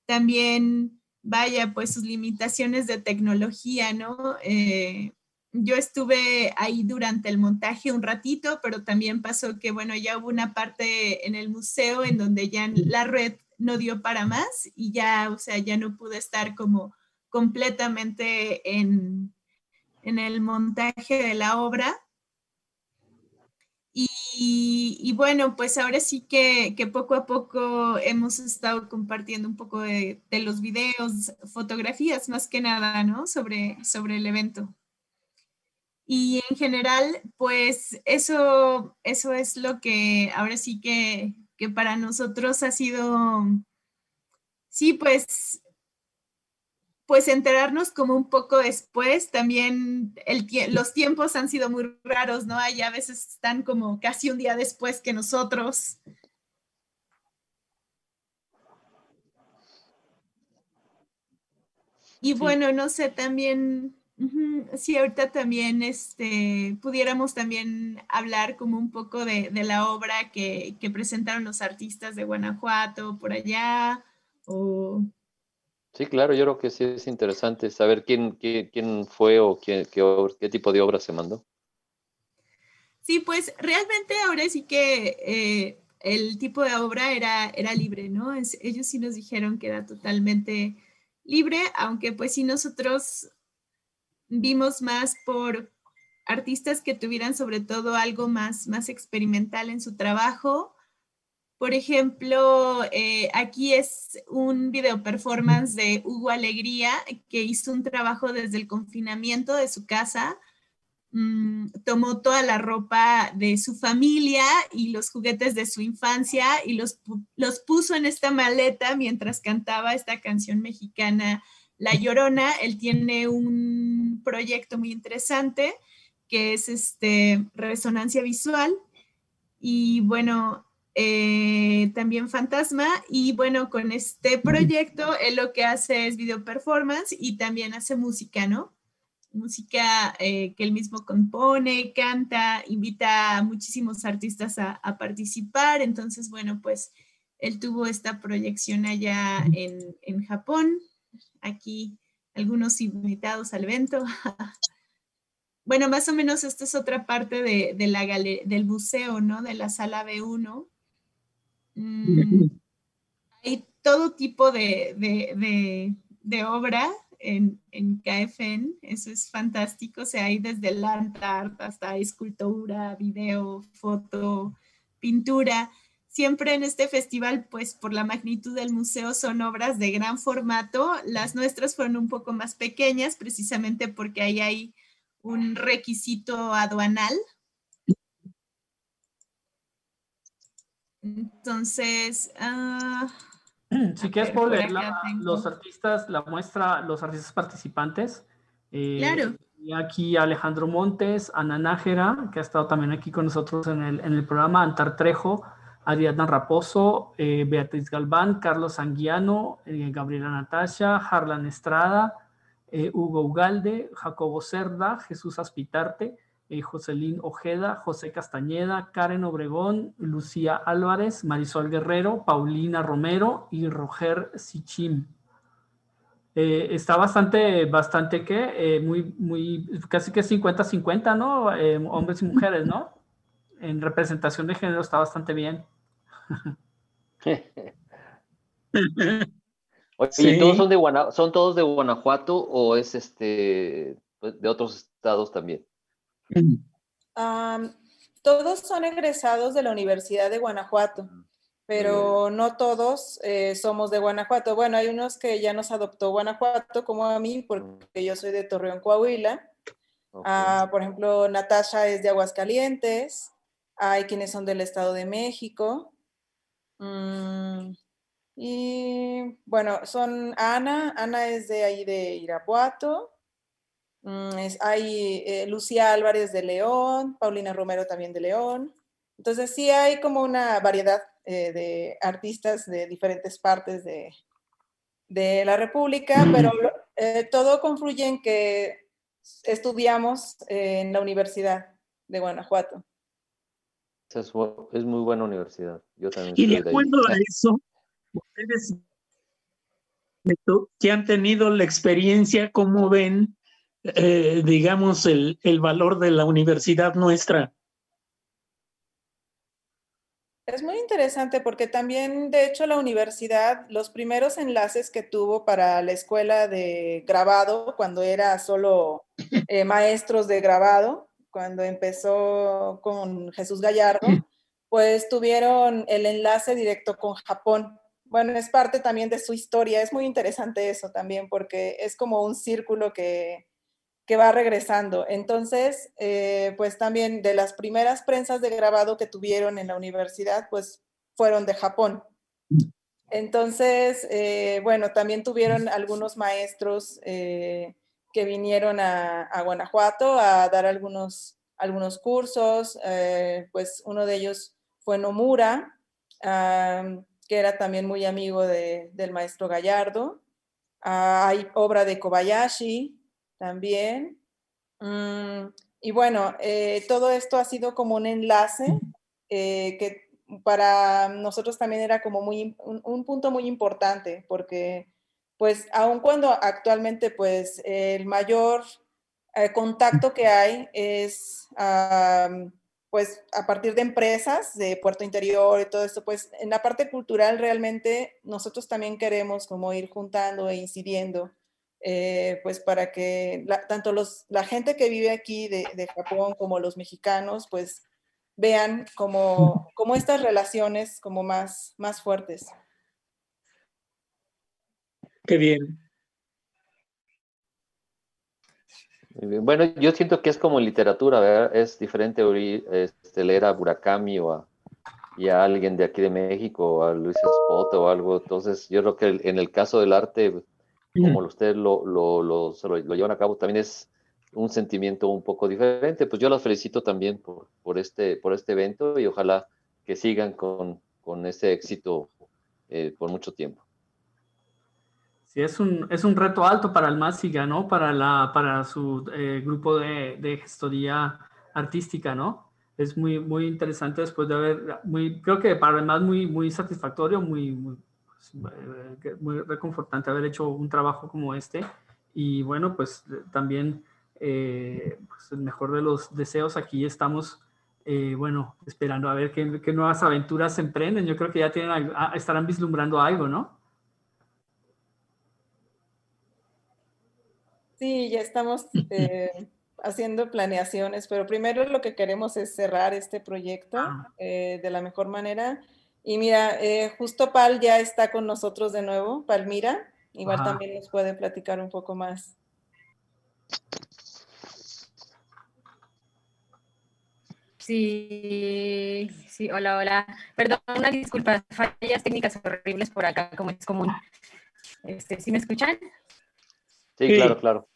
también, vaya, pues sus limitaciones de tecnología, ¿no? Eh, yo estuve ahí durante el montaje un ratito, pero también pasó que, bueno, ya hubo una parte en el museo en donde ya la red no dio para más y ya, o sea, ya no pude estar como completamente en, el montaje de la obra. Y, bueno, pues ahora sí que, poco a poco hemos estado compartiendo un poco de, los videos, fotografías más que nada, ¿no? Sobre, sobre el evento. Y en general, pues eso, eso es lo que ahora sí que, que para nosotros ha sido, sí, pues pues enterarnos como un poco después, también el, los tiempos han sido muy raros, ¿no? Hay a veces están como casi un día después que nosotros. Y bueno, no sé, también, sí, ahorita también este, pudiéramos también hablar como un poco de, la obra que, que, presentaron los artistas de Guanajuato por allá, o Sí, claro, yo creo que sí es interesante saber quién, quién, fue o quién, qué, tipo de obra se mandó. Sí, pues realmente ahora sí que eh, el tipo de obra era, era libre, ¿no? ellos sí nos dijeron que era totalmente libre, aunque pues sí nosotros vimos más por artistas que tuvieran sobre todo algo más, más experimental en su trabajo por ejemplo, eh, aquí es un video performance de Hugo Alegría que hizo un trabajo desde el confinamiento de su casa. Mm, tomó toda la ropa de su familia y los juguetes de su infancia y los, los puso en esta maleta mientras cantaba esta canción mexicana La Llorona. Él tiene un proyecto muy interesante que es este, resonancia visual. Y bueno, eh, también Fantasma. Y bueno, con este proyecto, él lo que hace es video performance y también hace música, ¿no? Música eh, que él mismo compone, canta, invita a muchísimos artistas a, participar. Entonces, bueno, pues él tuvo esta proyección allá en, en Japón. Aquí algunos invitados al evento. bueno, más o menos esta es otra parte de, de la del museo, ¿no? De la sala B1. Mm, hay todo tipo de, obra en, en, KFN, eso es fantástico, o sea, hay desde el art hasta escultura, video, foto, pintura. Siempre en este festival, pues por la magnitud del museo, son obras de gran formato. Las nuestras fueron un poco más pequeñas, precisamente porque ahí hay un requisito aduanal Entonces, uh, si quieres puedo leer los artistas, la muestra, los artistas participantes. Eh, claro. Y aquí Alejandro Montes, Ana Nájera, que ha estado también aquí con nosotros en el, en el programa, Antar Trejo, Ariadna Raposo, eh, Beatriz Galván, Carlos Anguiano, eh, Gabriela Natasha, Harlan Estrada, Hugo Ugalde, Jacobo Cerda, Jesús Aspitarte, eh, Joselín Ojeda, José Castañeda, Karen Obregón, Lucía Álvarez, Marisol Guerrero, Paulina Romero y Roger Sichim. Eh, está bastante, bastante que, eh, muy, muy, casi que 50-50, ¿no? hombres y mujeres, ¿no? En representación de género está bastante bien. Oye, ¿todos son, de ¿son todos de Guanajuato o es este de otros estados también? Todos son egresados de la Universidad de Guanajuato, pero no todos eh, somos de Guanajuato. Bueno, hay unos que ya nos adoptó Guanajuato, como a mí, porque yo soy de Torreón, Coahuila. Ah, por ejemplo, Natasha es de Aguascalientes. Hay quienes son del Estado de México. Mm, y bueno, son Ana. Ana es de ahí de Irapuato. Mm, hay eh, Lucía Álvarez de León, Paulina Romero también de León. Entonces sí hay como una variedad eh, de artistas de diferentes partes de, la República, pero eh, todo confluye en que estudiamos en la Universidad de Guanajuato. Es, muy buena universidad. Yo también y de acuerdo a eso, ustedes que han tenido la experiencia, ¿cómo ven eh, digamos, el, el valor de la universidad nuestra. Es muy interesante porque también, de hecho, la universidad, los primeros enlaces que tuvo para la escuela de grabado, cuando era solo eh, maestros de grabado, cuando empezó con Jesús Gallardo, pues tuvieron el enlace directo con Japón. Bueno, es parte también de su historia. Es muy interesante eso también porque es como un círculo que, que va regresando. Entonces, eh, pues también de las primeras prensas de grabado que tuvieron en la universidad, pues fueron de Japón. Entonces, eh, bueno, también tuvieron algunos maestros eh, que vinieron a, Guanajuato a dar algunos, algunos cursos, pues uno de ellos fue Nomura, que era también muy amigo del maestro Gallardo. Ah, hay obra de Kobayashi también. Mm, y bueno, todo esto ha sido como un enlace que para nosotros también era como muy, un, punto muy importante, porque pues aun cuando actualmente pues el mayor eh, contacto que hay es pues a partir de empresas de Puerto Interior y todo esto, pues en la parte cultural realmente nosotros también queremos como ir juntando e incidiendo, eh, pues para que tanto los, la gente que vive aquí de, de Japón como los mexicanos, pues vean como, como estas relaciones como más, más fuertes. Qué bien. Bueno, yo siento que es como literatura, ¿verdad? Es diferente este, leer a Murakami o a, y a alguien de aquí de México, o a Luis Spot o algo. Entonces, yo creo que en el caso del arte, como ustedes lo, lo, lo, lo llevan a cabo, también es un sentimiento un poco diferente. Pues yo los felicito también por, por, este, por este evento y ojalá que sigan con, con ese éxito eh, por mucho tiempo. Sí, es un, es un reto alto para el Másiga, ¿no? Para, la, para su eh, grupo de, de, gestoría artística, ¿no? Es muy, muy interesante después de haber, muy, creo que para además muy, muy satisfactorio, muy, muy, muy reconfortante haber hecho un trabajo como este. Y bueno, pues también eh, pues el mejor de los deseos. Aquí estamos, eh, bueno, esperando a ver qué, qué, nuevas aventuras se emprenden. Yo creo que ya tienen, ah, estarán vislumbrando algo, ¿no? Sí, ya estamos eh, haciendo planeaciones, pero primero lo que queremos es cerrar este proyecto ah. de la mejor manera. Y mira, justo Pal ya está con nosotros de nuevo, Palmira, igual también nos puede platicar un poco más. Sí, sí, hola, hola. Perdón, una disculpa, fallas técnicas horribles por acá, como es común. Este, ¿Sí me escuchan? Sí, claro, claro.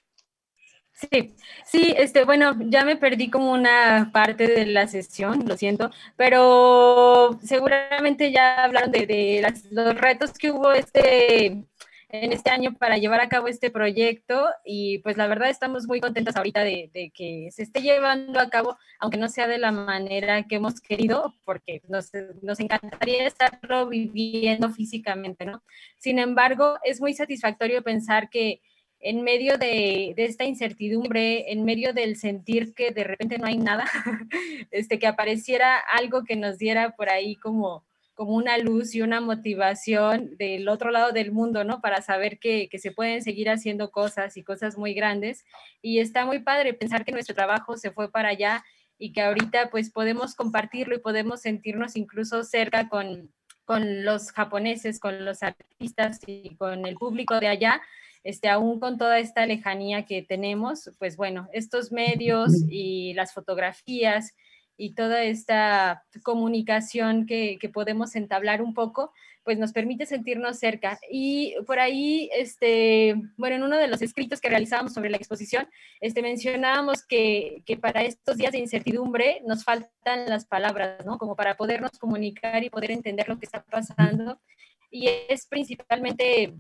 Sí, sí, este, bueno, ya me perdí como una parte de la sesión, lo siento, pero seguramente ya hablaron de, de los retos que hubo este en este año para llevar a cabo este proyecto y pues la verdad estamos muy contentos ahorita de, que se esté llevando a cabo, aunque no sea de la manera que hemos querido, porque nos, nos encantaría estarlo viviendo físicamente, ¿no? Sin embargo, es muy satisfactorio pensar que en medio de, de, esta incertidumbre, en medio del sentir que de repente no hay nada, este, que apareciera algo que nos diera por ahí como como una luz y una motivación del otro lado del mundo, ¿no? Para saber que, se pueden seguir haciendo cosas y cosas muy grandes. Y está muy padre pensar que nuestro trabajo se fue para allá y que ahorita pues podemos compartirlo y podemos sentirnos incluso cerca con, con los japoneses, con los artistas y con el público de allá, este, aún con toda esta lejanía que tenemos, pues bueno, estos medios y las fotografías y toda esta comunicación que, podemos entablar un poco, pues nos permite sentirnos cerca. Y por ahí, este, bueno, en uno de los escritos que realizábamos sobre la exposición, este, mencionábamos que, que para estos días de incertidumbre nos faltan las palabras, ¿no? Como para podernos comunicar y poder entender lo que está pasando. Y es principalmente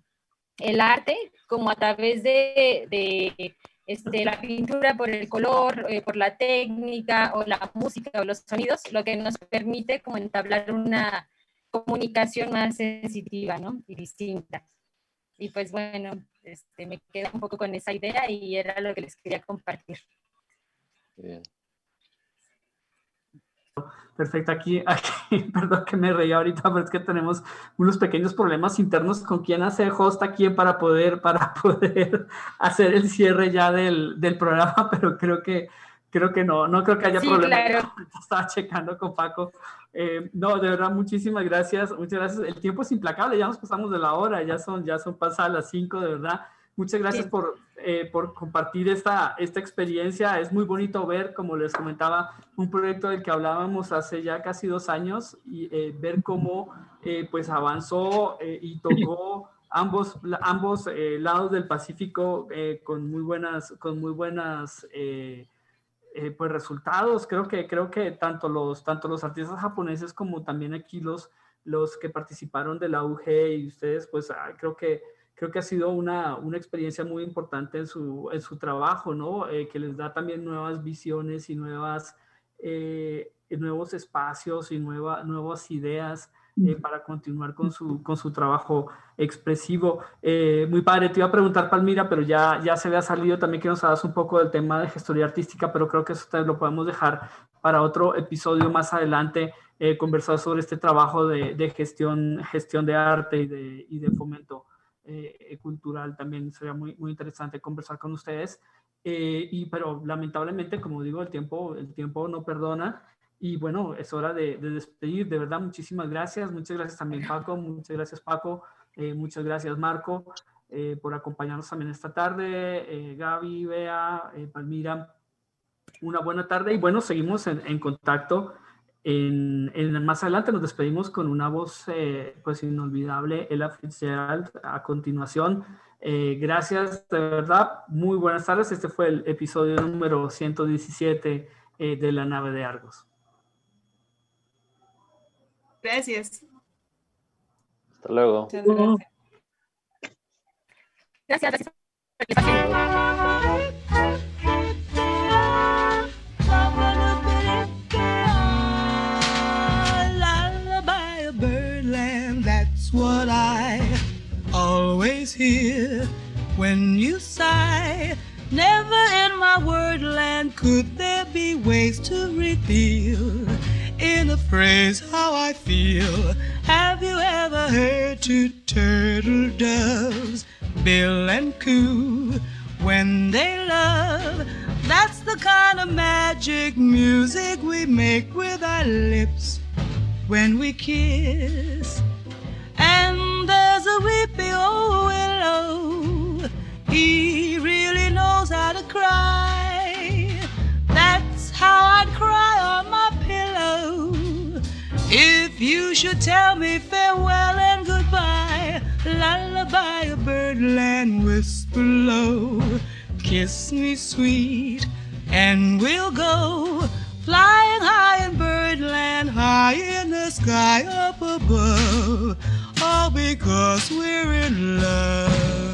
el arte, como a través de, de este, la pintura por el color, eh, por la técnica o la música o los sonidos, lo que nos permite como entablar una comunicación más sensitiva ¿no? y distinta. Y pues bueno, este, me quedo un poco con esa idea y era lo que les quería compartir. Bien. Perfecto, aquí, aquí, perdón que me reía ahorita, pero es que tenemos unos pequeños problemas internos con quién hace host aquí para poder, para poder hacer el cierre ya del, del programa, pero creo que, creo que no, no creo que haya sí, problema. Claro. Estaba checando con Paco. Eh, no, de verdad, muchísimas gracias, muchas gracias. El tiempo es implacable, ya nos pasamos de la hora, ya son, ya son pasadas las cinco, de verdad. Muchas gracias por eh, por compartir esta, esta experiencia. Es muy bonito ver, como les comentaba, un proyecto del que hablábamos hace ya casi dos años y eh, ver cómo pues avanzó y tocó ambos, ambos lados del Pacífico con muy buenas, con muy buenas pues resultados. Creo que, creo que tanto, los, tanto los artistas japoneses como también aquí los, los que participaron de la UG y ustedes, pues ah, creo que creo que ha sido una, una experiencia muy importante en su, en su trabajo, ¿no? Eh, que les da también nuevas visiones y nuevas, eh, nuevos espacios y nueva, nuevas ideas eh, para continuar con su, con su trabajo expresivo. muy padre, te iba a preguntar, Palmira, pero ya, ya se había salido también que nos hagas un poco del tema de gestoría artística, pero creo que eso lo podemos dejar para otro episodio más adelante, conversar sobre este trabajo de, de, gestión, gestión de arte y de, y de fomento eh, cultural también sería muy, muy interesante conversar con ustedes. Eh, y, pero lamentablemente, como digo, el tiempo, el tiempo no perdona. Y bueno, es hora de, despedir. De verdad, muchísimas gracias. Muchas gracias también, Paco. Muchas gracias, Paco. Eh, muchas gracias, Marco, por acompañarnos también esta tarde. Gaby, Bea, Palmira, una buena tarde. Y bueno, seguimos en, en contacto. En, más adelante nos despedimos con una voz eh, pues inolvidable, Ella Fitzgerald, a continuación. Eh, gracias, de verdad, muy buenas tardes. Este fue el episodio número 117 eh, de La Nave de Argos. Gracias. Hasta luego. Gracias. gracias. what hear when you sigh. Never in my wordland could there be ways to reveal in a phrase how I feel. Have you ever heard two turtle doves bill and coo when they love? That's the kind of magic music we make with our lips when we kiss. Weepy old willow, he really knows how to cry. That's how I'd cry on my pillow. If you should tell me farewell and goodbye, lullaby a birdland whisper low. Kiss me sweet, and we'll go flying high in birdland, high in the sky up above all because we're in love.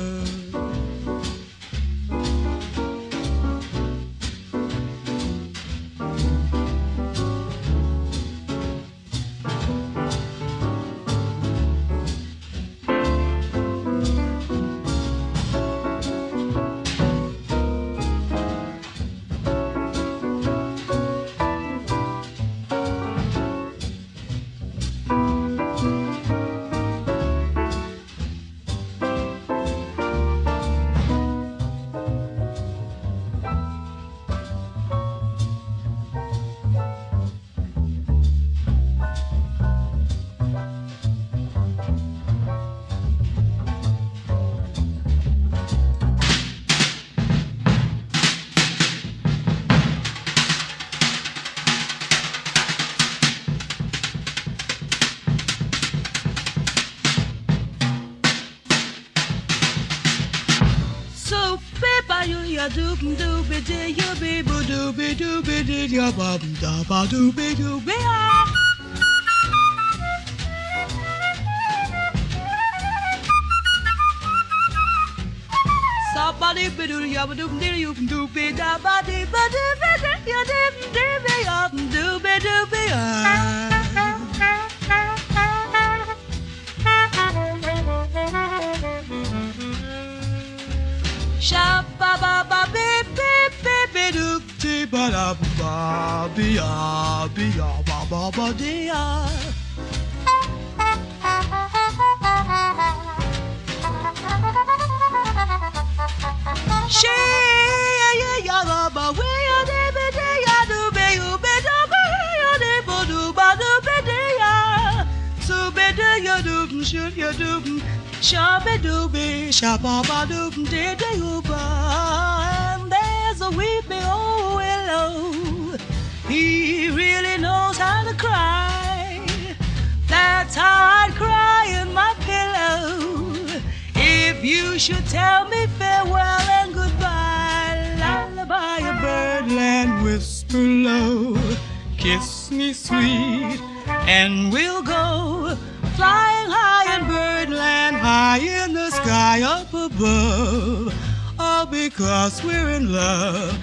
da ba doo be doo be ah. Somebody be doo ya ba doo doo you doo be da ba dee ba doo be doo ya doo be doo be ah doo be doo be ah. Dee ba ba be ya be ya ba ba ba dee ya. She ya ya ya ba ba we ya de be de ya do be you be do be ya de bo do ba do be de ya. So be de ya do shoot ya do shabby dooby, shabba doob diddy And there's a weeping old willow. He really knows how to cry. That's how I'd cry in my pillow. If you should tell me farewell and goodbye, lullaby a birdland whisper low. Kiss me sweet, and we'll go flying high in birdland, high in the sky up above. Because we're in love.